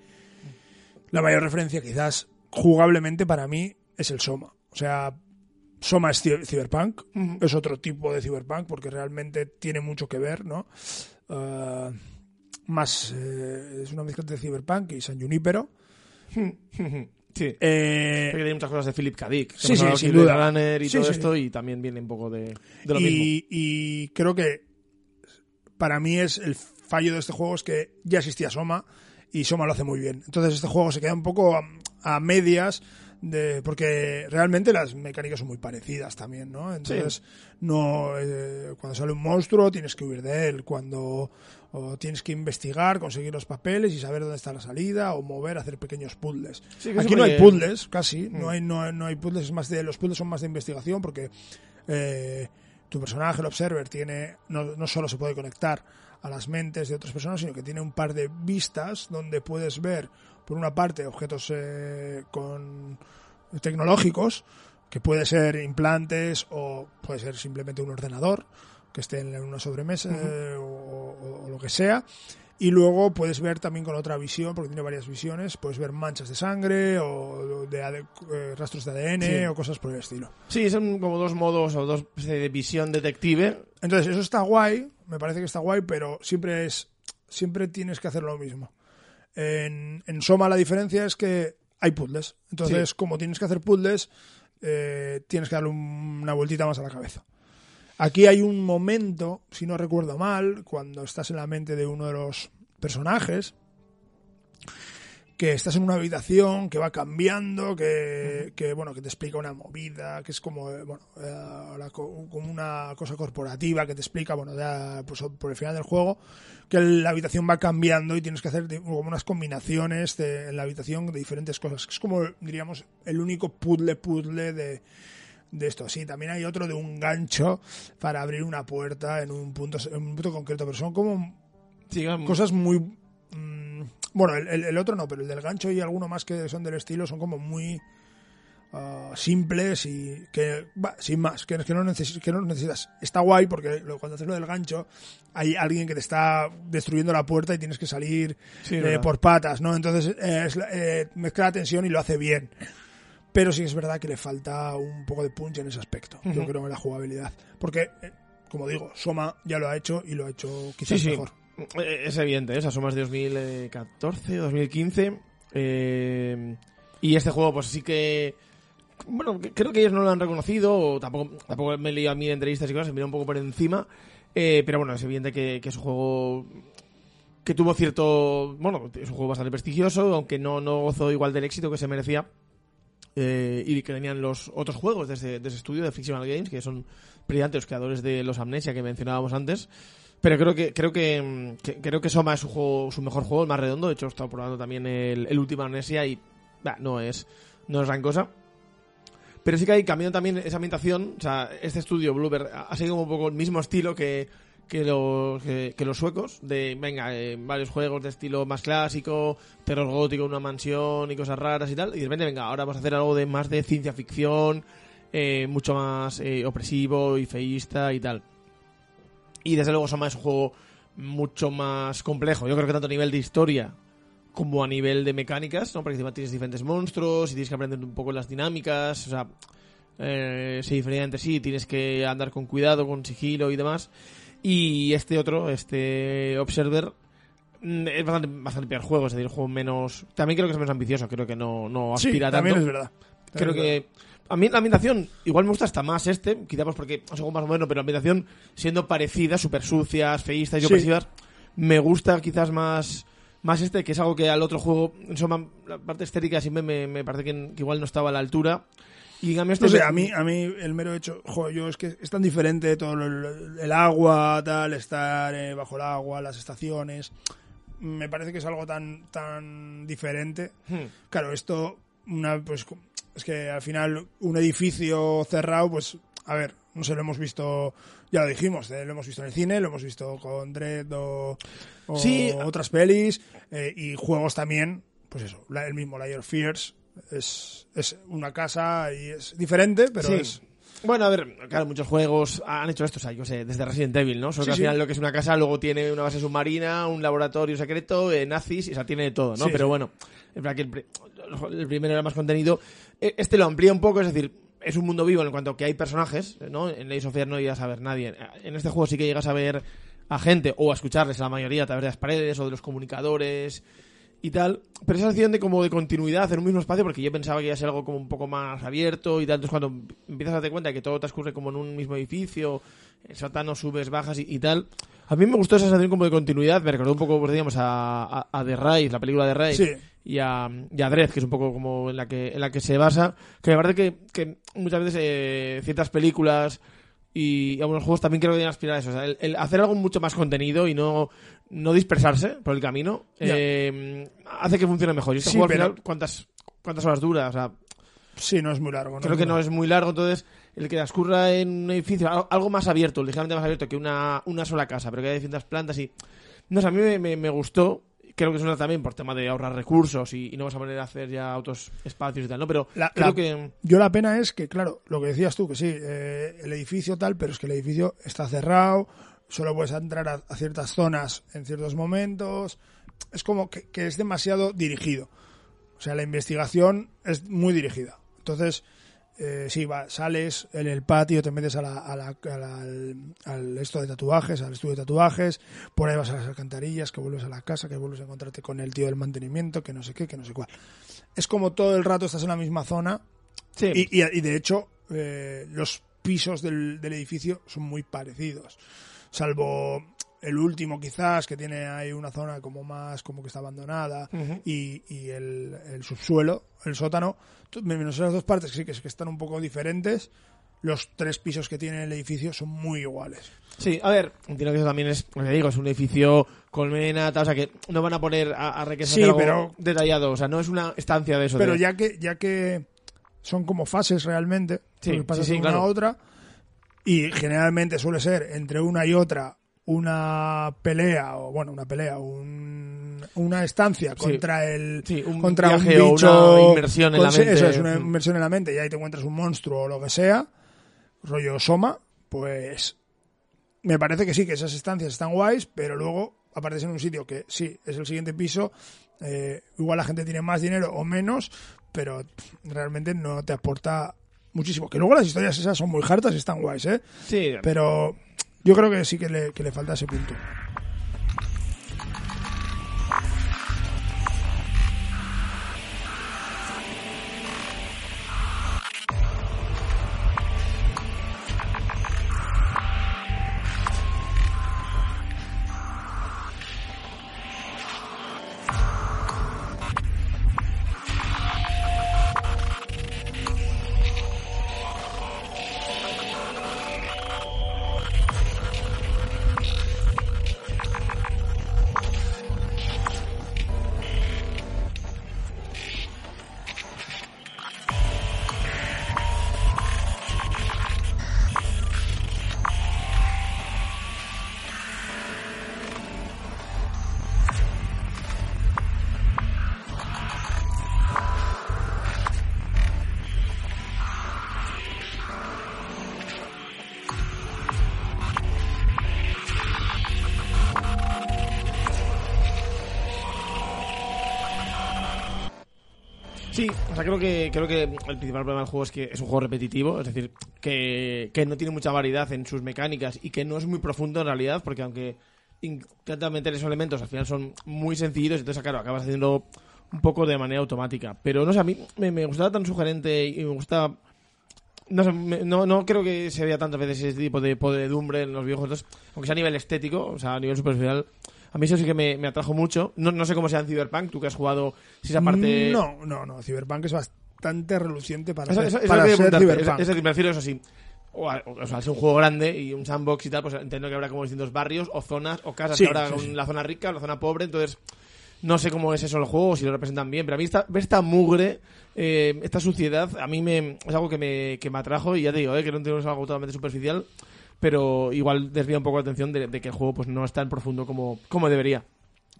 la mayor referencia quizás jugablemente para mí es el Soma. O sea, Soma es Cyberpunk, es otro tipo de Cyberpunk porque realmente tiene mucho que ver, ¿no? Ah, más, eh, es una mezcla de Cyberpunk y San Junipero. Sí. Eh, Porque tiene muchas cosas de Philip K. Dick. sí, sí, sin duda. Runner y Sí, todo sí. esto, y también viene un poco de, de lo mismo. y, y creo que para mí es el fallo de este juego es que ya existía Soma y Soma lo hace muy bien. Entonces este juego se queda un poco a, a medias de porque realmente las mecánicas son muy parecidas también, ¿no? Entonces no eh, cuando sale un monstruo tienes que huir de él, cuando o tienes que investigar, conseguir los papeles y saber dónde está la salida o mover, hacer pequeños puzzles. Sí, Aquí no hay puzzles, casi, Mm. no hay no, no hay puzzles es más de los puzzles son más de investigación porque eh, tu personaje, el Observer, tiene no, no solo se puede conectar a las mentes de otras personas, sino que tiene un par de vistas donde puedes ver, por una parte, objetos eh, con tecnológicos, que puede ser implantes o puede ser simplemente un ordenador que esté en una sobremesa eh, o, o- o lo que sea. Y luego puedes ver también con otra visión, porque tiene varias visiones, puedes ver manchas de sangre o de AD eh, rastros de ADN Sí. o cosas por el estilo. Sí, son como dos modos o dos especie de visión detective. Entonces, eso está guay, me parece que está guay, pero siempre es siempre tienes que hacer lo mismo. En, en Soma la diferencia es que hay puzzles. Entonces, como tienes que hacer puzzles, eh, tienes que darle un- una vueltita más a la cabeza. Aquí hay un momento, si no recuerdo mal, cuando estás en la mente de uno de los personajes, que estás en una habitación que va cambiando, que, que, bueno, que te explica una movida, que es como eh, bueno, eh, como una cosa corporativa que te explica, bueno, ya, pues, por el final del juego, que la habitación va cambiando y tienes que hacer como unas combinaciones en la habitación de diferentes cosas. Es como, diríamos, el único puzzle puzzle de, de esto. Sí, también hay otro de un gancho para abrir una puerta en un punto, en un punto concreto, pero son como cosas muy mm, bueno el, el- el otro no pero el del gancho y alguno más que son del estilo son como muy ah, simples y que va, sin más que, que no neces- que no necesitas. Está guay porque lo- cuando haces lo del gancho hay alguien que te está destruyendo la puerta y tienes que salir Sí, eh, por patas no entonces eh, es eh, mezcla la tensión y lo hace bien pero sí es verdad que le falta un poco de punch en ese aspecto yo creo en la jugabilidad porque eh, como digo Soma ya lo ha hecho y lo ha hecho quizás Sí, sí. mejor Eh, Es evidente, ¿eh? o sea, son más de 2014, 2015. eh, y este juego, pues sí que. Bueno, creo que ellos no lo han reconocido, o tampoco, tampoco me he leído a mí en entrevistas y cosas, se mira un poco por encima. eh, pero bueno, es evidente que, que es un juego que tuvo cierto. Bueno, es un juego bastante prestigioso, aunque no, no gozó igual del éxito que se merecía. Eh, y que tenían los otros juegos de ese, de ese estudio, de Fictional Games, que son brillantes los creadores de los Amnesia que mencionábamos antes. Pero creo que creo que, mm, creo que Soma es su juego, su mejor juego, el más redondo. De hecho, he estado probando también el, último Amnesia y bah, no es no es gran cosa. Pero sí que hay cambiando también esa ambientación. O sea, este estudio Bloober ha ha seguido un poco el mismo estilo que, que los que, los suecos de venga eh, varios juegos de estilo más clásico, terror gótico, una mansión y cosas raras y tal. Y de repente venga ahora vamos a hacer algo de más de ciencia ficción, eh, mucho más eh, opresivo y feísta y tal. Y desde luego Soma es un juego mucho más complejo. Yo creo que tanto a nivel de historia como a nivel de mecánicas, ¿no? Porque encima tienes diferentes monstruos y tienes que aprender un poco las dinámicas, o sea, eh, se diferencian entre sí, tienes que andar con cuidado, con sigilo y demás. Y este otro, este Observer, mm, es bastante, bastante peor juego, es decir, un juego menos... También creo que es menos ambicioso, creo que no, no Sí, aspira también tanto. es verdad. Creo es que a mí la ambientación igual me gusta hasta más este, quizá pues porque es un juego más moderno, pero la ambientación siendo parecida, súper sucias, feístas y Sí. opresivas, me gusta quizás más más este, que es algo que al otro juego, en la parte estética siempre me, me parece que, que igual no estaba a la altura. Y en cambio este No sé, me- a mí, a mí el mero hecho, jo, yo es que es tan diferente todo el, el agua, tal, estar eh, bajo el agua, las estaciones. Me parece que es algo tan, tan diferente. Hmm. Claro, esto, una, pues, es que al final un edificio cerrado, pues, a ver, no sé, lo hemos visto, ya lo dijimos, eh, lo hemos visto en el cine, lo hemos visto con Dredd o, o Sí. otras pelis eh, y juegos también, pues eso, el mismo Layer Fears es, es una casa y es diferente, pero Sí. es... Bueno, a ver, claro, muchos juegos han hecho esto, o sea, yo sé, desde Resident Evil, ¿no? Solo Sí, que al sí. final lo que es una casa luego tiene una base submarina, un laboratorio secreto, eh, nazis, o sea, tiene de todo, ¿no? Sí, Pero bueno, es verdad que el, pri- el primero era más contenido. E- Este lo amplía un poco, es decir, es un mundo vivo en cuanto que hay personajes, ¿no? En Ley of Fear no llegas a ver nadie. En este juego sí que llegas a ver a gente o a escucharles a la mayoría a través de las paredes o de los comunicadores y tal, pero esa sensación de como de continuidad en un mismo espacio, porque yo pensaba que iba a ser algo como un poco más abierto y tal, entonces cuando empiezas a darte cuenta de que todo transcurre como en un mismo edificio, sótano, subes, bajas y, y tal, a mí me gustó esa sensación como de continuidad, me recordó un poco, pues digamos, a, a, a The Rise, la película de Rise, Sí. y a, y a Dredd, que es un poco como en la que, en la que se basa, que me parece que, que muchas veces eh, ciertas películas y algunos juegos también creo que deben aspirar a eso. O sea, el, el hacer algo mucho más contenido y no, no dispersarse por el camino eh, hace que funcione mejor. Y este Sí, juego al pero- final, ¿cuántas, ¿cuántas horas dura? O sea, Sí, no es muy largo. creo que no es muy largo, entonces el que transcurra en un edificio, al- algo más abierto, ligeramente más abierto que una, una sola casa, pero que hay distintas plantas y... No sé, a mí me, me- me gustó. Creo que es una también por tema de ahorrar recursos y, y no vas a poner a hacer ya otros espacios y tal, ¿no? Pero La- creo la- que... Yo la pena es que, claro, lo que decías tú, que sí, eh, el edificio tal, pero es que el edificio está cerrado, solo puedes entrar a, a ciertas zonas en ciertos momentos. Es como que, que es demasiado dirigido. O sea, la investigación es muy dirigida. Entonces, eh, sí, va, sales en el patio, te metes a la, a la- a la- al, al esto de tatuajes, al estudio de tatuajes, por ahí vas a las alcantarillas, que vuelves a la casa, que vuelves a encontrarte con el tío del mantenimiento, que no sé qué, que no sé cuál. Es como todo el rato estás en la misma zona Sí. y, y- y de hecho eh, los pisos del, del edificio son muy parecidos, salvo el último quizás, que tiene ahí una zona como más como que está abandonada y, y el, el subsuelo, el sótano, menos esas dos partes que sí que, es que están un poco diferentes, los tres pisos que tiene el edificio son muy iguales. Sí, a ver, entiendo que eso también es, digo, es un edificio colmena, tal, o sea que no van a poner a, a Requesens Sí, algo pero- detallado, o sea, no es una estancia de eso. Pero de- ya que ya que son como fases realmente, Sí, pasas sí, sí, de una claro. a otra y generalmente suele ser entre una y otra una pelea o bueno, una pelea, un- una estancia Sí. contra el Sí, un contra un viaje o bicho una inmersión en la mente. Eso es una inmersión en la mente y ahí te encuentras un monstruo o lo que sea, rollo Soma, pues me parece que sí, que esas estancias están guays, pero luego apareces en un sitio que sí, es el siguiente piso, eh, igual la gente tiene más dinero o menos, pero realmente no te aporta muchísimo. Que luego las historias esas son muy hartas y están guays, ¿eh? Sí, Pero yo creo que sí que le, que le falta ese punto. O sea, creo que, creo que el principal problema del juego es que es un juego repetitivo, es decir, que, que no tiene mucha variedad en sus mecánicas y que no es muy profundo en realidad, porque aunque intenta meter esos elementos, al final son muy sencillos, entonces, claro, acabas haciendo un poco de manera automática. Pero no sé, a mí me, me gustaba tan sugerente y me gusta. No, sé, me- no, no creo que se vea tantas veces ese tipo de podredumbre en los videojuegos, aunque sea a nivel estético, o sea, a nivel superficial. A mí eso sí que me, me atrajo mucho. No, no sé cómo sea en Cyberpunk, tú que has jugado, si esa parte. No, no, no. Cyberpunk es bastante reluciente para Eso, ser, eso- eso para ser. Cyberpunk. Es, es decir, me refiero eso sí. O, a- o sea, ser un juego grande y un sandbox y tal, pues entiendo que habrá como distintos barrios o zonas o casas. Sí, que habrá sí, con sí. la zona rica, la zona pobre, entonces no sé cómo es eso el juego, si lo representan bien, pero a mí esta, esta mugre, eh, esta suciedad, a mí me, es algo que me, que me atrajo y ya te digo, eh, que no es algo totalmente superficial, pero igual desvía un poco la atención de, de que el juego pues no es tan profundo como, como debería.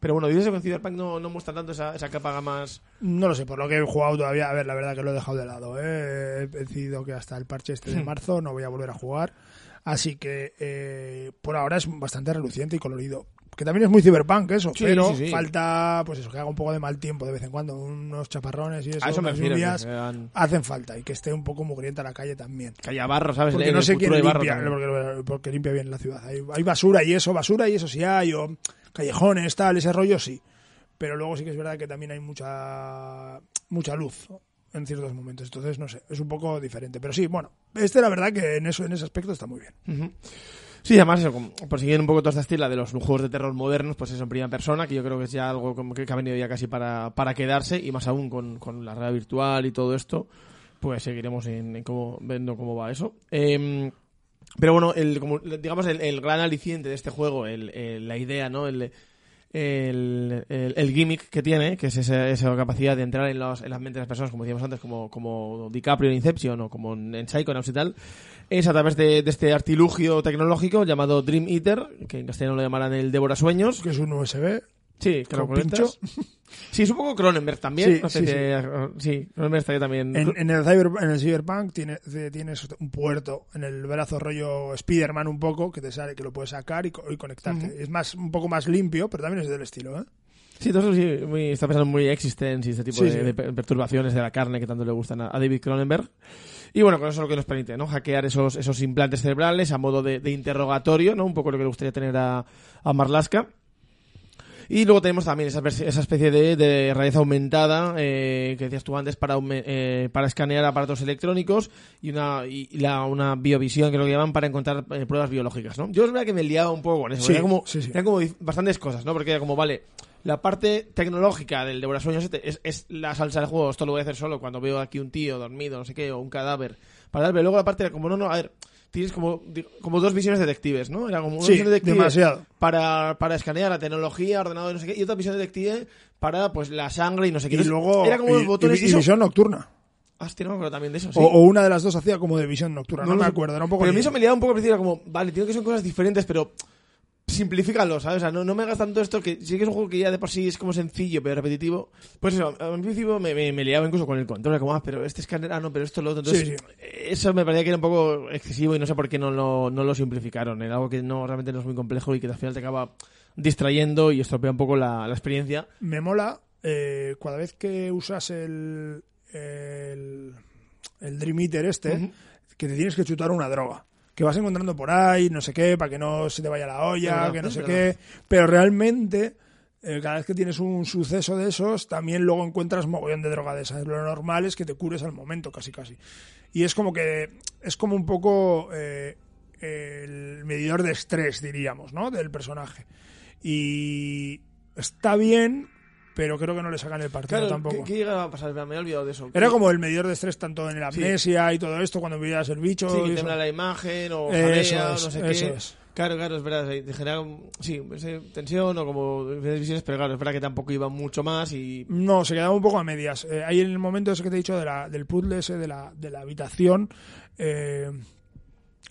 Pero bueno, dices que Cyberpunk no, no muestra tanto esa, esa capa más... No lo sé, por lo que he jugado todavía. A ver, la verdad que lo he dejado de lado. ¿eh? He decidido que hasta el parche este de marzo no voy a volver a jugar. Así que eh, por ahora es bastante reluciente y colorido. Que también es muy cyberpunk eso, Sí, pero sí, sí. falta pues eso, que haga un poco de mal tiempo de vez en cuando, unos chaparrones y eso, eso unas lluvias, sean- hacen falta y que esté un poco mugrienta la calle también. Que haya barro, ¿sabes? Porque no el sé quién limpia, porque, porque limpia bien la ciudad. Hay, hay basura y eso, basura y eso sí hay, o callejones, tal, ese rollo sí. Pero luego sí que es verdad que también hay mucha mucha luz en ciertos momentos. Entonces, no sé, es un poco diferente. Pero sí, bueno, este la verdad que en eso en ese aspecto está muy bien. Sí, además, eso, seguir un poco toda esta estila de los juegos de terror modernos, pues eso en primera persona, que yo creo que es ya algo como que, ha venido ya casi para, para quedarse, y más aún con, con la realidad virtual y todo esto, pues seguiremos en, cómo, viendo cómo va eso. Em, pero bueno, el, como, digamos, el, el gran aliciente de este juego, el, el- la idea, ¿no? El, el, el- gimmick que tiene, que es esa, esa capacidad de entrar en, los, en las mentes de las personas, como decíamos antes, como, como DiCaprio en Inception o como en Psychonauts y tal, es a través de, de este artilugio tecnológico llamado Dream Eater, que en castellano lo llamarán el Devora Sueños. Que es un USB. Sí, que lo conectas. Sí, es un poco Cronenberg también. Sí, no sé sí, sí. sí, Cronenberg estaría también. En, en el cyber, en el Cyberpunk tiene- tienes un puerto en el brazo rollo Spider-Man un poco que te sale que lo puedes sacar y, y conectarte. Es más un poco más limpio, pero también es del estilo, ¿eh? Sí, todo eso sí, muy, está pensando muy existence y este tipo de, perturbaciones de la carne que tanto le gustan a, a David Cronenberg. Y bueno, con eso es lo que nos permite, ¿no? Hackear esos, esos implantes cerebrales a modo de, de interrogatorio, ¿no? Un poco lo que le gustaría tener a, a Marlaska. Y luego tenemos también esa, esa especie de, de realidad aumentada eh, que decías tú antes para, eh, para escanear aparatos electrónicos y una, y la, una biovisión que lo que llaman para encontrar eh, pruebas biológicas, ¿no? Yo es verdad que me liaba un poco con eso. Sí, era como, sí, como bastantes cosas, ¿no? Porque era como, vale, la parte tecnológica del devorasueños este es, es la salsa del juego. Esto lo voy a hacer solo cuando veo aquí un tío dormido, no sé qué, o un cadáver. Para dar, pero luego la parte era como, no, no, a ver, tienes como, como dos visiones detectives, ¿no? Era como una Sí, visión detective demasiado. para, para escanear la tecnología, ordenador, no sé qué, y otra visión detective para, pues, la sangre y no sé qué. Y luego Era como los y- botones y- y, visión nocturna. Hostia, no me acuerdo también de eso, sí. O, o una de las dos hacía como de visión nocturna, no, me acuerdo, era un poco Pero a mí eso me liaba un poco al principio, era como, vale, tiene que ser cosas diferentes, pero simplifícalo, ¿sabes? O sea, no, no me hagas tanto esto, que sí que es un juego que ya de por sí es como sencillo, pero repetitivo. Pues eso, al principio me, me, me liaba incluso con el control, como, ah, pero este escáner, ah, no, pero esto lo otro. Entonces, Sí, sí. eso me parecía que era un poco excesivo y no sé por qué no lo, no lo simplificaron. Era algo que no realmente no es muy complejo y que al final te acaba distrayendo y estropea un poco la, la experiencia. me mola eh, cada vez que usas el, el, el Dream Eater este, que te tienes que chutar una droga. Que vas encontrando por ahí, no sé qué, para que no se te vaya la olla, verdad, que no sé verdad. qué. Pero realmente, eh, cada vez que tienes un suceso de esos, también luego encuentras mogollón de droga de esas. Lo normal es que te cures al momento, casi casi. Y es como que, es como un poco eh, el medidor de estrés, diríamos, ¿no? Del personaje. Y está bien, pero creo que no le sacan el partido Claro, tampoco. ¿qué, qué llegaba a pasar? Me he olvidado de eso. Era como el medidor de estrés tanto en la amnesia y todo esto, cuando veías el bicho. Sí, que eso. tembla la imagen o Eso jadea, o no sé eso qué. es. Claro, claro, es verdad. te genera, sí, tensión o como diferentes visiones, pero claro, es verdad que tampoco iba mucho más y... No, se quedaba un poco a medias. Eh, ahí en el momento ese que te he dicho de la, del puzzle ese de la, de la habitación, eh,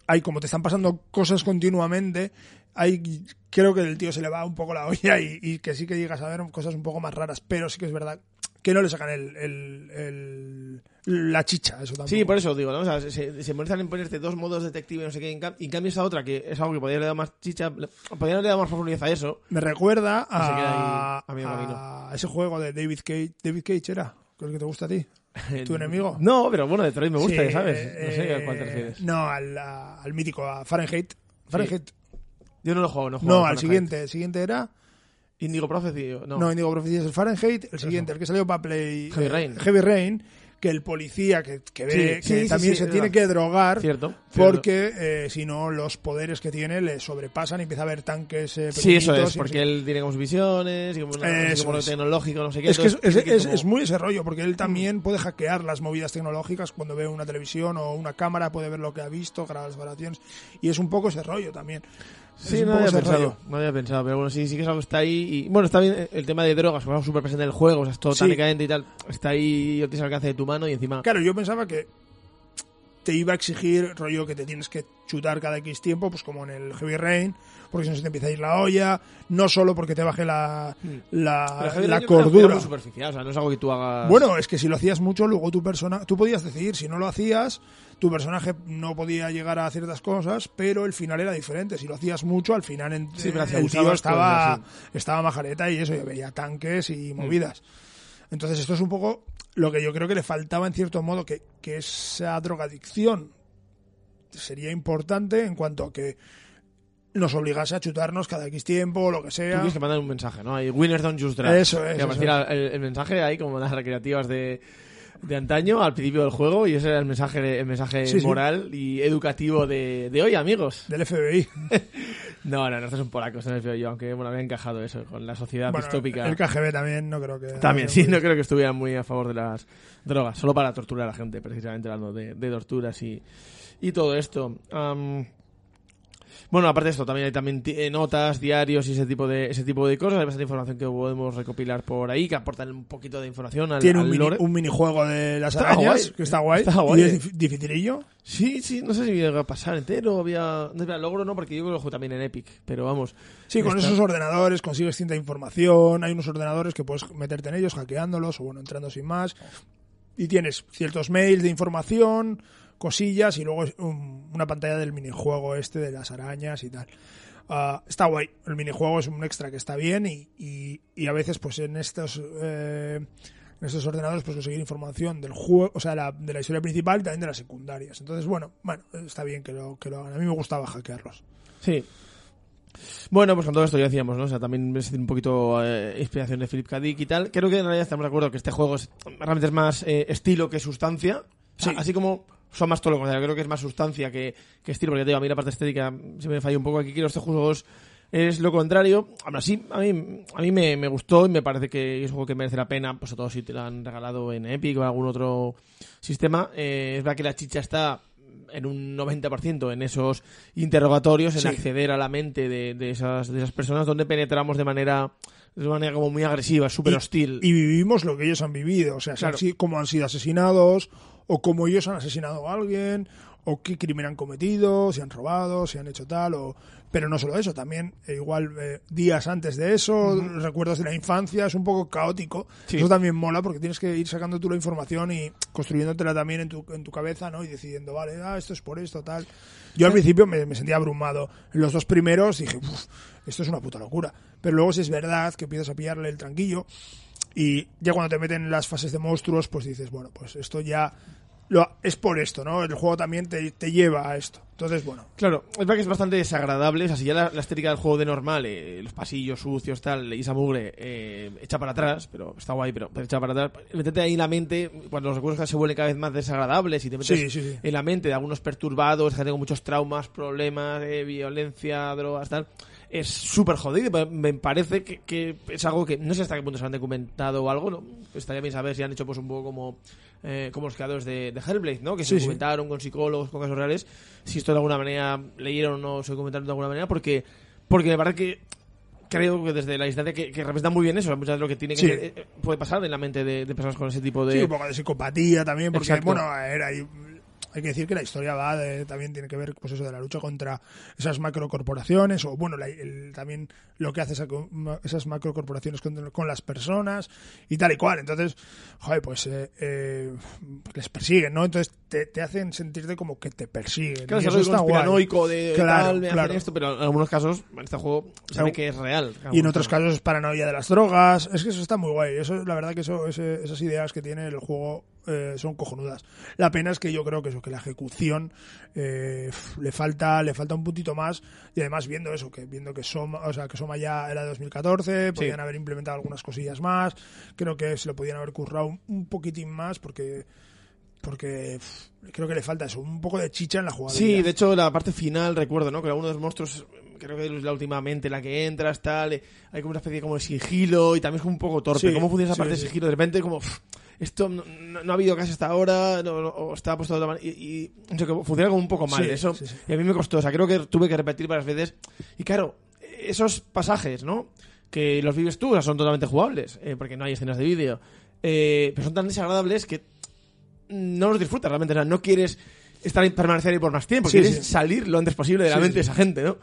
hay como te están pasando cosas continuamente, hay, creo que el tío se le va un poco la olla y, y que sí que llegas a ver cosas un poco más raras, pero sí que es verdad que no le sacan el, el- el- la chicha, eso tampoco. Sí, por eso digo, ¿no? O sea, se, se molestan en ponerte dos modos detective, no sé qué, y en, cam- y en cambio esa otra, que es algo que podría haberle dado más chicha, podría haberle dado más profundidad a eso. Me recuerda Y a, ahí ese juego de David Cage. David Cage era, el que te gusta a ti. ¿Tu enemigo? No, pero bueno, Detroit me gusta, Sí, ¿sabes? eh, no sé a cuál te eh, refieres. No, al, al mítico, a Fahrenheit. Fahrenheit. Yo no lo juego, no juego. No, al siguiente. El siguiente era. Indigo Prophecy, no. No, Indigo Prophecy es el Fahrenheit. El siguiente, el que salió para Play. Heavy eh, Rain. Heavy Rain. Que el policía que, que ve Sí, que sí, también sí, se tiene que drogar. Cierto. Porque eh, si no, los poderes que tiene le sobrepasan y empieza a haber tanques. eh, Sí, eso es, porque no sé él tiene como sus visiones y como, como lo es. tecnológico, no sé qué. Es que es, entonces es- tiene que es- como- es muy ese rollo, porque él también puede hackear las movidas tecnológicas cuando ve una televisión o una cámara, puede ver lo que ha visto, grabar las grabaciones, y es un poco ese rollo también. Sí, no había pensado, rollo. no había pensado, pero bueno, sí, sí que es algo que está ahí. Y, bueno, está bien el tema de drogas, como algo súper presente en el juego, o sea, es todo Sí. tan decadente y tal. Está ahí, yo tienes al alcance de tu mano y encima. Claro, yo pensaba que te iba a exigir rollo que te tienes que chutar cada X tiempo, pues como en el Heavy Rain, porque si no se te empieza a ir la olla, no solo porque te baje la, la, Hmm. La Rain era cordura. muy superficial, o sea, no es algo que tú hagas. Bueno, es que si lo hacías mucho, luego tu persona, tú podías decidir, si no lo hacías, tu personaje no podía llegar a ciertas cosas, pero el final era diferente. Si lo hacías mucho, al final en- Sí, el tío estaba, cosas, estaba majareta y eso, y veía tanques Mm. y movidas. Entonces esto es un poco lo que yo creo que le faltaba en cierto modo, que, que esa drogadicción sería importante en cuanto a que nos obligase a chutarnos cada X tiempo o lo que Tú sea. tienes que mandar un mensaje, ¿no? Hay winners don't just drugs. Eso es, Que eso apareciera el, el mensaje ahí como las recreativas de, de antaño al principio del juego y ese era el mensaje, el mensaje Sí, sí. moral y educativo de, de hoy, amigos. Del FBI. No, no, no, estos son polacos, les veo yo, aunque bueno, había encajado eso con la sociedad Bueno, distópica. el KGB también, no creo que. También, sí, no creo que estuvieran muy a favor de las drogas, solo para torturar a la gente, precisamente hablando de, de torturas y, y todo esto. Bueno, aparte de esto, también hay también eh, notas, diarios y ese tipo de ese tipo de cosas. Hay bastante información que podemos recopilar por ahí, que aportan un poquito de información al, Tiene al un, mini- lore. un minijuego de las Está arañas, guay. que está guay. Está guay. Y es dif- dificilillo. Sí, sí, no sé si iba a pasar entero, había... No había logro, no, porque yo lo juego también en Epic, pero vamos. Sí, con Está- esos ordenadores consigues cierta información. Hay unos ordenadores que puedes meterte en ellos hackeándolos o bueno, entrando sin más. Y tienes ciertos mails de información, cosillas y luego una pantalla del minijuego este de las arañas y tal. ah, está guay. El minijuego es un extra que está bien y, y, y a veces pues en estos eh, en estos ordenadores pues conseguir información del juego, o sea, la- de la historia principal y también de las secundarias. Entonces, bueno, bueno, está bien que lo, que lo hagan. A mí me gustaba hackearlos. Sí. Bueno, pues con todo esto ya decíamos, ¿no? O sea, también es un poquito eh, inspiración de Philip K. Dick y tal. Creo que en realidad estamos de acuerdo que este juego es, realmente es más eh, estilo que sustancia. O sea, Sí. Así como son más todo lo contrario. Creo que es más sustancia que, que estilo. Porque te digo, a mí la parte estética se me falla un poco aquí. Quiero estos juegos es lo contrario. Aún así, a mí, a mí me, me gustó y me parece que es un juego que merece la pena, pues sobre todo si te lo han regalado en Epic o en algún otro sistema. Eh, es verdad que la chicha está en un 90% en esos interrogatorios, en Sí. acceder a la mente de, de esas, de esas personas, donde penetramos de manera, de manera como muy agresiva, súper hostil. Y vivimos lo que ellos han vivido, o sea, Claro. cómo han sido asesinados, o cómo ellos han asesinado a alguien, o qué crimen han cometido, si han robado, si han hecho tal, o... pero no solo eso, también eh, igual eh, días antes de eso, recuerdos de la infancia, es un poco caótico. Sí. Eso también mola porque tienes que ir sacando tú la información y construyéndotela también en tu, en tu cabeza, ¿no? Y decidiendo, vale, ah, esto es por esto, tal. Yo al principio me, me sentía abrumado. En los dos primeros dije, "Uf, esto es una puta locura. Pero luego si es verdad que empiezas a pillarle el tranquillo, y ya cuando te meten en las fases de monstruos, pues dices, bueno, pues esto ya lo, es por esto, ¿no? El juego también te, te lleva a esto. Entonces, bueno, Claro, es verdad que es bastante desagradable. O sea, si ya la, la estética del juego de normal, eh, los pasillos sucios, tal, y esa mugre eh, echa para atrás, pero está guay, pero, pero echa para atrás. Métete ahí en la mente, cuando los recuerdos se vuelven cada vez más desagradables y te metes Sí, sí, sí. en la mente de algunos perturbados, gente con muchos traumas, problemas, eh, violencia, drogas, tal. Es súper jodido. Me parece que, que es algo que no sé hasta qué punto se han documentado o algo. ¿no? Estaría bien saber si han hecho pues un poco como, eh, como los creadores de, de Hellblade, ¿no? Que se sí. documentaron con psicólogos, con casos reales. Si esto de alguna manera leyeron o se documentaron de alguna manera, porque, porque me parece que creo que desde la distancia que, que representa muy bien eso, muchas veces lo que tiene que Sí. ser, eh, puede pasar en la mente de, de personas con ese tipo de... sí, un poco de psicopatía también, porque, Exacto. bueno, era hay que decir que la historia va de- también tiene que ver pues eso de la lucha contra esas macrocorporaciones o bueno la- el- también lo que hace esa esas macrocorporaciones con, con las personas y tal y cual entonces joder pues eh, eh, les persiguen no entonces te, te hacen sentirte como que te persiguen Claro, y eso está de Claro, tal, me hacen esto, pero en algunos casos, en este juego, ve que es real. y en otros casos es paranoia de las drogas. Es que eso está muy guay. Eso, la verdad que eso, ese- esas ideas que tiene el juego eh, son cojonudas. La pena es que yo creo que eso, que la ejecución eh, le falta, le falta un puntito más. Y además viendo eso, que viendo que Soma, o sea, que Soma ya era de 2014, podían haber implementado algunas cosillas más. Creo que se lo podían haber currado un, un poquitín más porque porque creo que le falta eso, un poco de chicha en la jugabilidad. Sí, de hecho, la parte final, recuerdo, ¿no? Que alguno de los monstruos, creo que es la últimamente la que entras, tal, eh, hay como una especie como de sigilo y también es como un poco torpe. Sí, ¿Cómo funciona esa sí, parte sí. de sigilo? De repente, como, pff, esto no, no- no ha habido casi hasta ahora, no, o está puesto de otra manera, y, sé, funciona como un poco mal. Sí, eso, sí, sí. Y a mí me costó, o sea, creo que tuve que repetir varias veces. Y claro, esos pasajes, ¿no? Que los vives tú, o sea, son totalmente jugables, eh, porque no hay escenas de vídeo. eh, pero son tan desagradables que no los disfrutas realmente. O sea, no quieres estar permanecer ahí por más tiempo, quieres salir lo antes posible de la mente de esa gente, ¿no?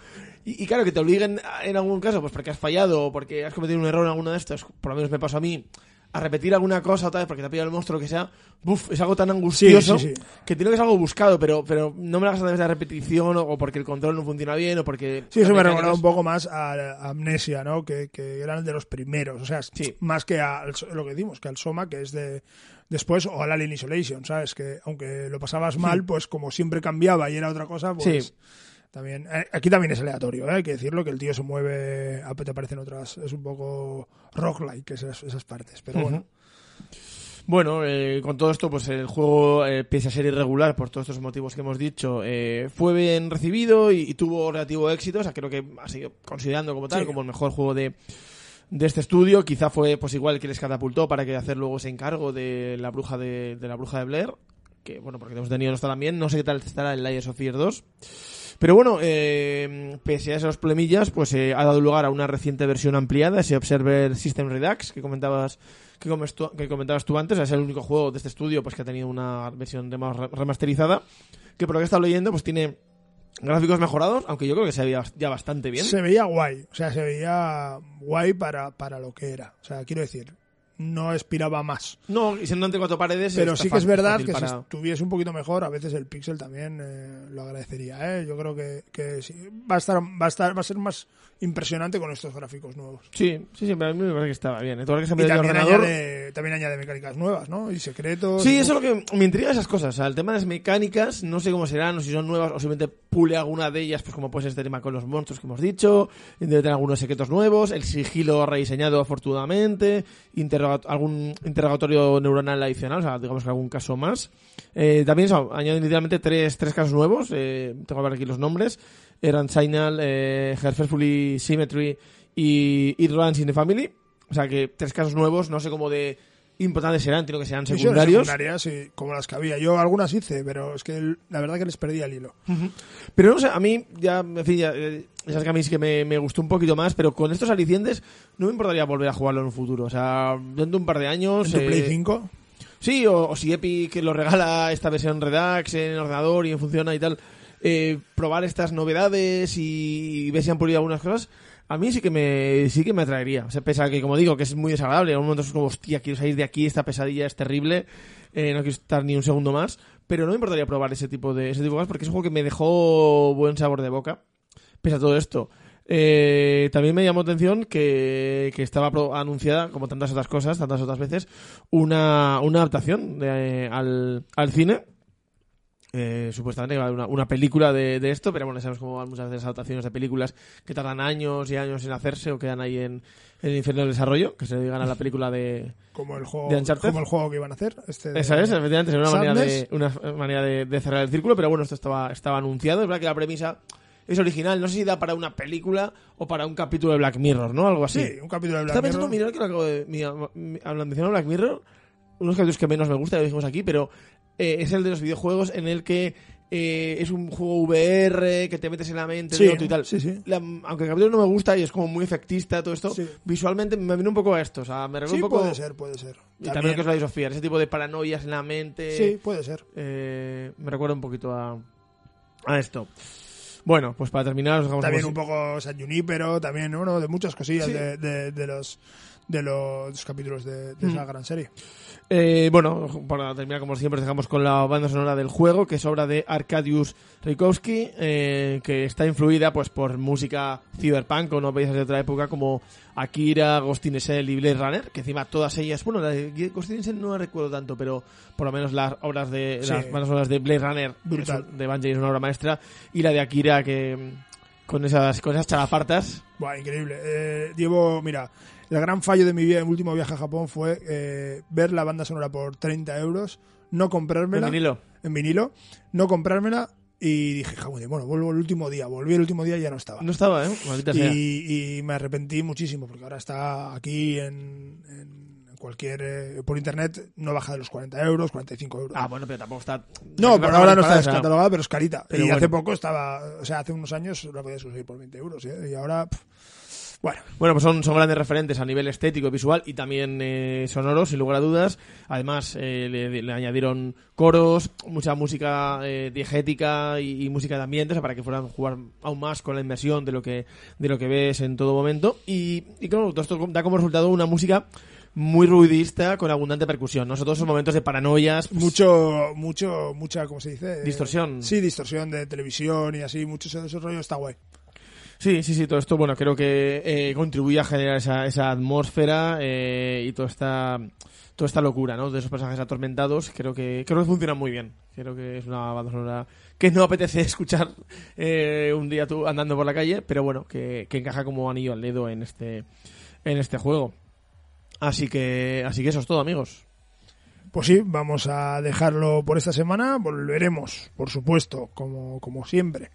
Y, y claro, que te obliguen a- en algún caso, pues porque has fallado o porque has cometido un error en alguno de estos, por lo menos me pasó a mí, a repetir alguna cosa otra vez porque te ha pillado el monstruo que sea, es algo tan angustioso Sí, sí, sí. que tiene que ser algo buscado, pero, pero no me lo hagas a través de la repetición o, o porque el control no funciona bien o porque... Sí, eso me recordaba un poco más a, a Amnesia, ¿no? Que, que eran de los primeros. O sea, más que a lo que dimos, que al Soma, que es de después, o al Alien Isolation, ¿sabes? Que aunque lo pasabas mal, pues como siempre cambiaba y era otra cosa, pues. También. eh, Aquí también es aleatorio, ¿eh? hay que decirlo, que el tío se mueve, a- te aparecen otras, es un poco rock-like esas, esas partes, pero bueno. Bueno, eh, con todo esto, pues el juego, eh, pese a ser irregular por todos estos motivos que hemos dicho, eh, fue bien recibido y, y tuvo relativo éxito. O sea, creo que ha sido considerando como tal, Sí. como el mejor juego de, de este estudio. Quizá fue pues igual el que les catapultó para que hacer luego ese encargo de la bruja de, de la bruja de Blair. Que bueno, porque hemos tenido no está también. No sé qué tal estará el Layers of Fear 2. Pero bueno, eh, pese a esos problemillas, pues eh, ha dado lugar a una reciente versión ampliada, ese Observer System Redux que comentabas que, tú- que comentabas tú antes, es el único juego de este estudio pues que ha tenido una versión rema- remasterizada, que por lo que he estado leyendo pues tiene gráficos mejorados, aunque yo creo que se veía ya bastante bien. Se veía guay, o sea, se veía guay para, para lo que era. O sea, quiero decir, no aspiraba más. No, y siendo entre cuatro paredes. Pero sí que es verdad que para- si estuviese un poquito mejor, a veces el Pixel también eh, lo agradecería. ¿eh? Yo creo que, que sí. va a estar, va a estar, va a ser más impresionante con estos gráficos nuevos. Sí, sí, sí, pero a mí me parece que estaba bien. ¿eh? Todo lo que se Y me también ordenador. añade, también añade mecánicas nuevas, ¿no? Y secretos. Sí, y- eso es lo que me intriga esas cosas. O sea, el tema de las mecánicas, no sé cómo serán, o si son nuevas, o simplemente pule alguna de ellas, pues como puede ser este tema con los monstruos que hemos dicho, debe tener algunos secretos nuevos, el sigilo rediseñado afortunadamente, interroga- algún interrogatorio neuronal adicional, o sea, digamos que algún caso más. Eh, también eso, añaden literalmente tres, tres casos nuevos, eh, tengo que ver aquí los nombres, eran Signal, eh, Herferfully Symmetry y It Runs in the Family. O sea que tres casos nuevos, no sé cómo de importantes serán, entiendo que Misiones secundarios. secundarias, sí, como las que había. Yo algunas hice, pero es que el- la verdad que les perdí el hilo. Pero no sé, a mí ya, en fin, ya, eh, sabes que a mí sí que me, me gustó un poquito más, pero con estos alicientes no me importaría volver a jugarlo en un futuro. O sea, dentro de un par de años... ¿En tu eh, Play 5? Sí, o, o si Epic lo regala esta versión Redux en ordenador y funciona y tal, eh, probar estas novedades y, ver si han pulido algunas cosas, a mí sí que me sí que me atraería. O sea, pese a que, como digo, que es muy desagradable, en un momento es como, hostia, quiero salir de aquí, esta pesadilla es terrible, eh, no quiero estar ni un segundo más, pero no me importaría probar ese tipo de ese tipo de cosas porque es un juego que me dejó buen sabor de boca, pese a todo esto. Eh, también me llamó atención que, que estaba anunciada, como tantas otras cosas, tantas otras veces, una, una adaptación al, al cine. Eh, supuestamente iba a haber una, una película de, de esto, pero bueno, sabemos cómo van muchas veces adaptaciones de películas que tardan años y años en hacerse o quedan ahí en, en el infierno del desarrollo, que se dedican a la película de... Como el juego, ¿De como el juego que iban a hacer. Este de- Esa es, efectivamente, sería una manera, de, una manera de, de cerrar el círculo, pero bueno, esto estaba, estaba anunciado, es verdad que la premisa es original, no sé si da para una película o para un capítulo de Black Mirror, ¿no? Algo así. Sí, un capítulo de Black Estaba pensando, Mirror. mirar que lo acabo de. mi- Black Mirror, unos capítulos que menos me gusta, ya lo dijimos aquí, pero eh, es el de los videojuegos en el que eh, es un juego VR que te metes en la mente Sí, de otro y tal. sí, sí. La- aunque el capítulo no me gusta y es como muy efectista todo esto, visualmente me viene un poco a esto. O sea, me un poco. puede ser, puede ser. Y también, lo que es la Sofía, ese tipo de paranoias en la mente. Sí, puede ser. eh, me recuerda un poquito a, a esto. Bueno, pues para terminar, os dejamos También un poco San Junipero, también uno de muchas cosillas de- de los de los capítulos de, de esa Mm. gran serie. Eh, bueno, para terminar, como siempre, dejamos con la banda sonora del juego, que es obra de Arkadiusz Rykowski, eh, que está influida pues por música cyberpunk o no países de otra época como Akira, Ghost in Shell y Blade Runner, que encima todas ellas, bueno, la de Ghost in Shell no la recuerdo tanto, pero por lo menos las obras de Sí. las bandas sonoras de Blade Runner Brutal. es- de Bungie es una obra maestra y la de Akira que con esas con esas chalapartas Buah, increíble. Eh, llevo, mira, el gran fallo de mi último viaje a Japón fue eh, ver la banda sonora por 30 euros, no en comprármela vinilo. en vinilo, no comprármela y dije, "Joder, bueno, vuelvo el último día. Volví el último día y ya no estaba. No estaba, ¿eh? Sea. y, y me arrepentí muchísimo porque ahora está aquí en, en cualquier eh, por internet no baja de los 40 euros 45 euros Ah, bueno, pero tampoco está... no por ahora no está o sea, descatalogada pero es carita Pero y hace poco estaba o sea hace unos años la podías conseguir por 20 euros ¿eh? y ahora pff, bueno Bueno, pues son, son grandes referentes a nivel estético visual y también eh, sonoros, sin lugar a dudas. Además, eh, le, le añadieron coros, mucha música eh, diegética y, y música de ambiente, o sea, para que fueran jugar aún más con la inmersión de lo que, de lo que ves en todo momento. Y, y claro, todo esto da como resultado una música muy ruidista con abundante percusión, ¿no? Sobre todo esos momentos de paranoias. pues, mucho mucho mucha cómo se dice Eh, Distorsión. sí distorsión de televisión y así mucho ese, ese rollo está guay Sí, sí, sí, todo esto, bueno, creo que eh, contribuye a generar esa, esa atmósfera eh, y toda esta, locura, ¿no? De esos personajes atormentados, creo que, creo que funciona muy bien. Creo que es una banda sonora que no apetece escuchar eh, un día tú andando por la calle, pero bueno, que, que encaja como anillo al dedo en este, en este juego. Así que, así que eso es todo, amigos. Pues sí, vamos a dejarlo por esta semana. Volveremos, por supuesto, como, como siempre,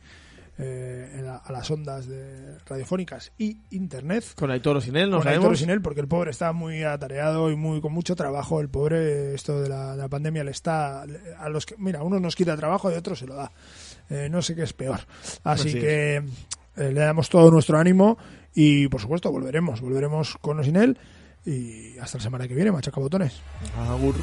eh, en la- a las ondas de radiofónicas y internet. Con Aitor o sin él, no con Aitor sabemos. sin él, porque el pobre está muy atareado y muy con mucho trabajo. El pobre, esto de la, de la pandemia le está a los que, mira, uno nos quita trabajo y otro se lo da. Eh, no sé qué es peor. Así, que eh, le damos todo nuestro ánimo y, por supuesto, volveremos, volveremos con o sin él y hasta la semana que viene, machaca botones. Agur.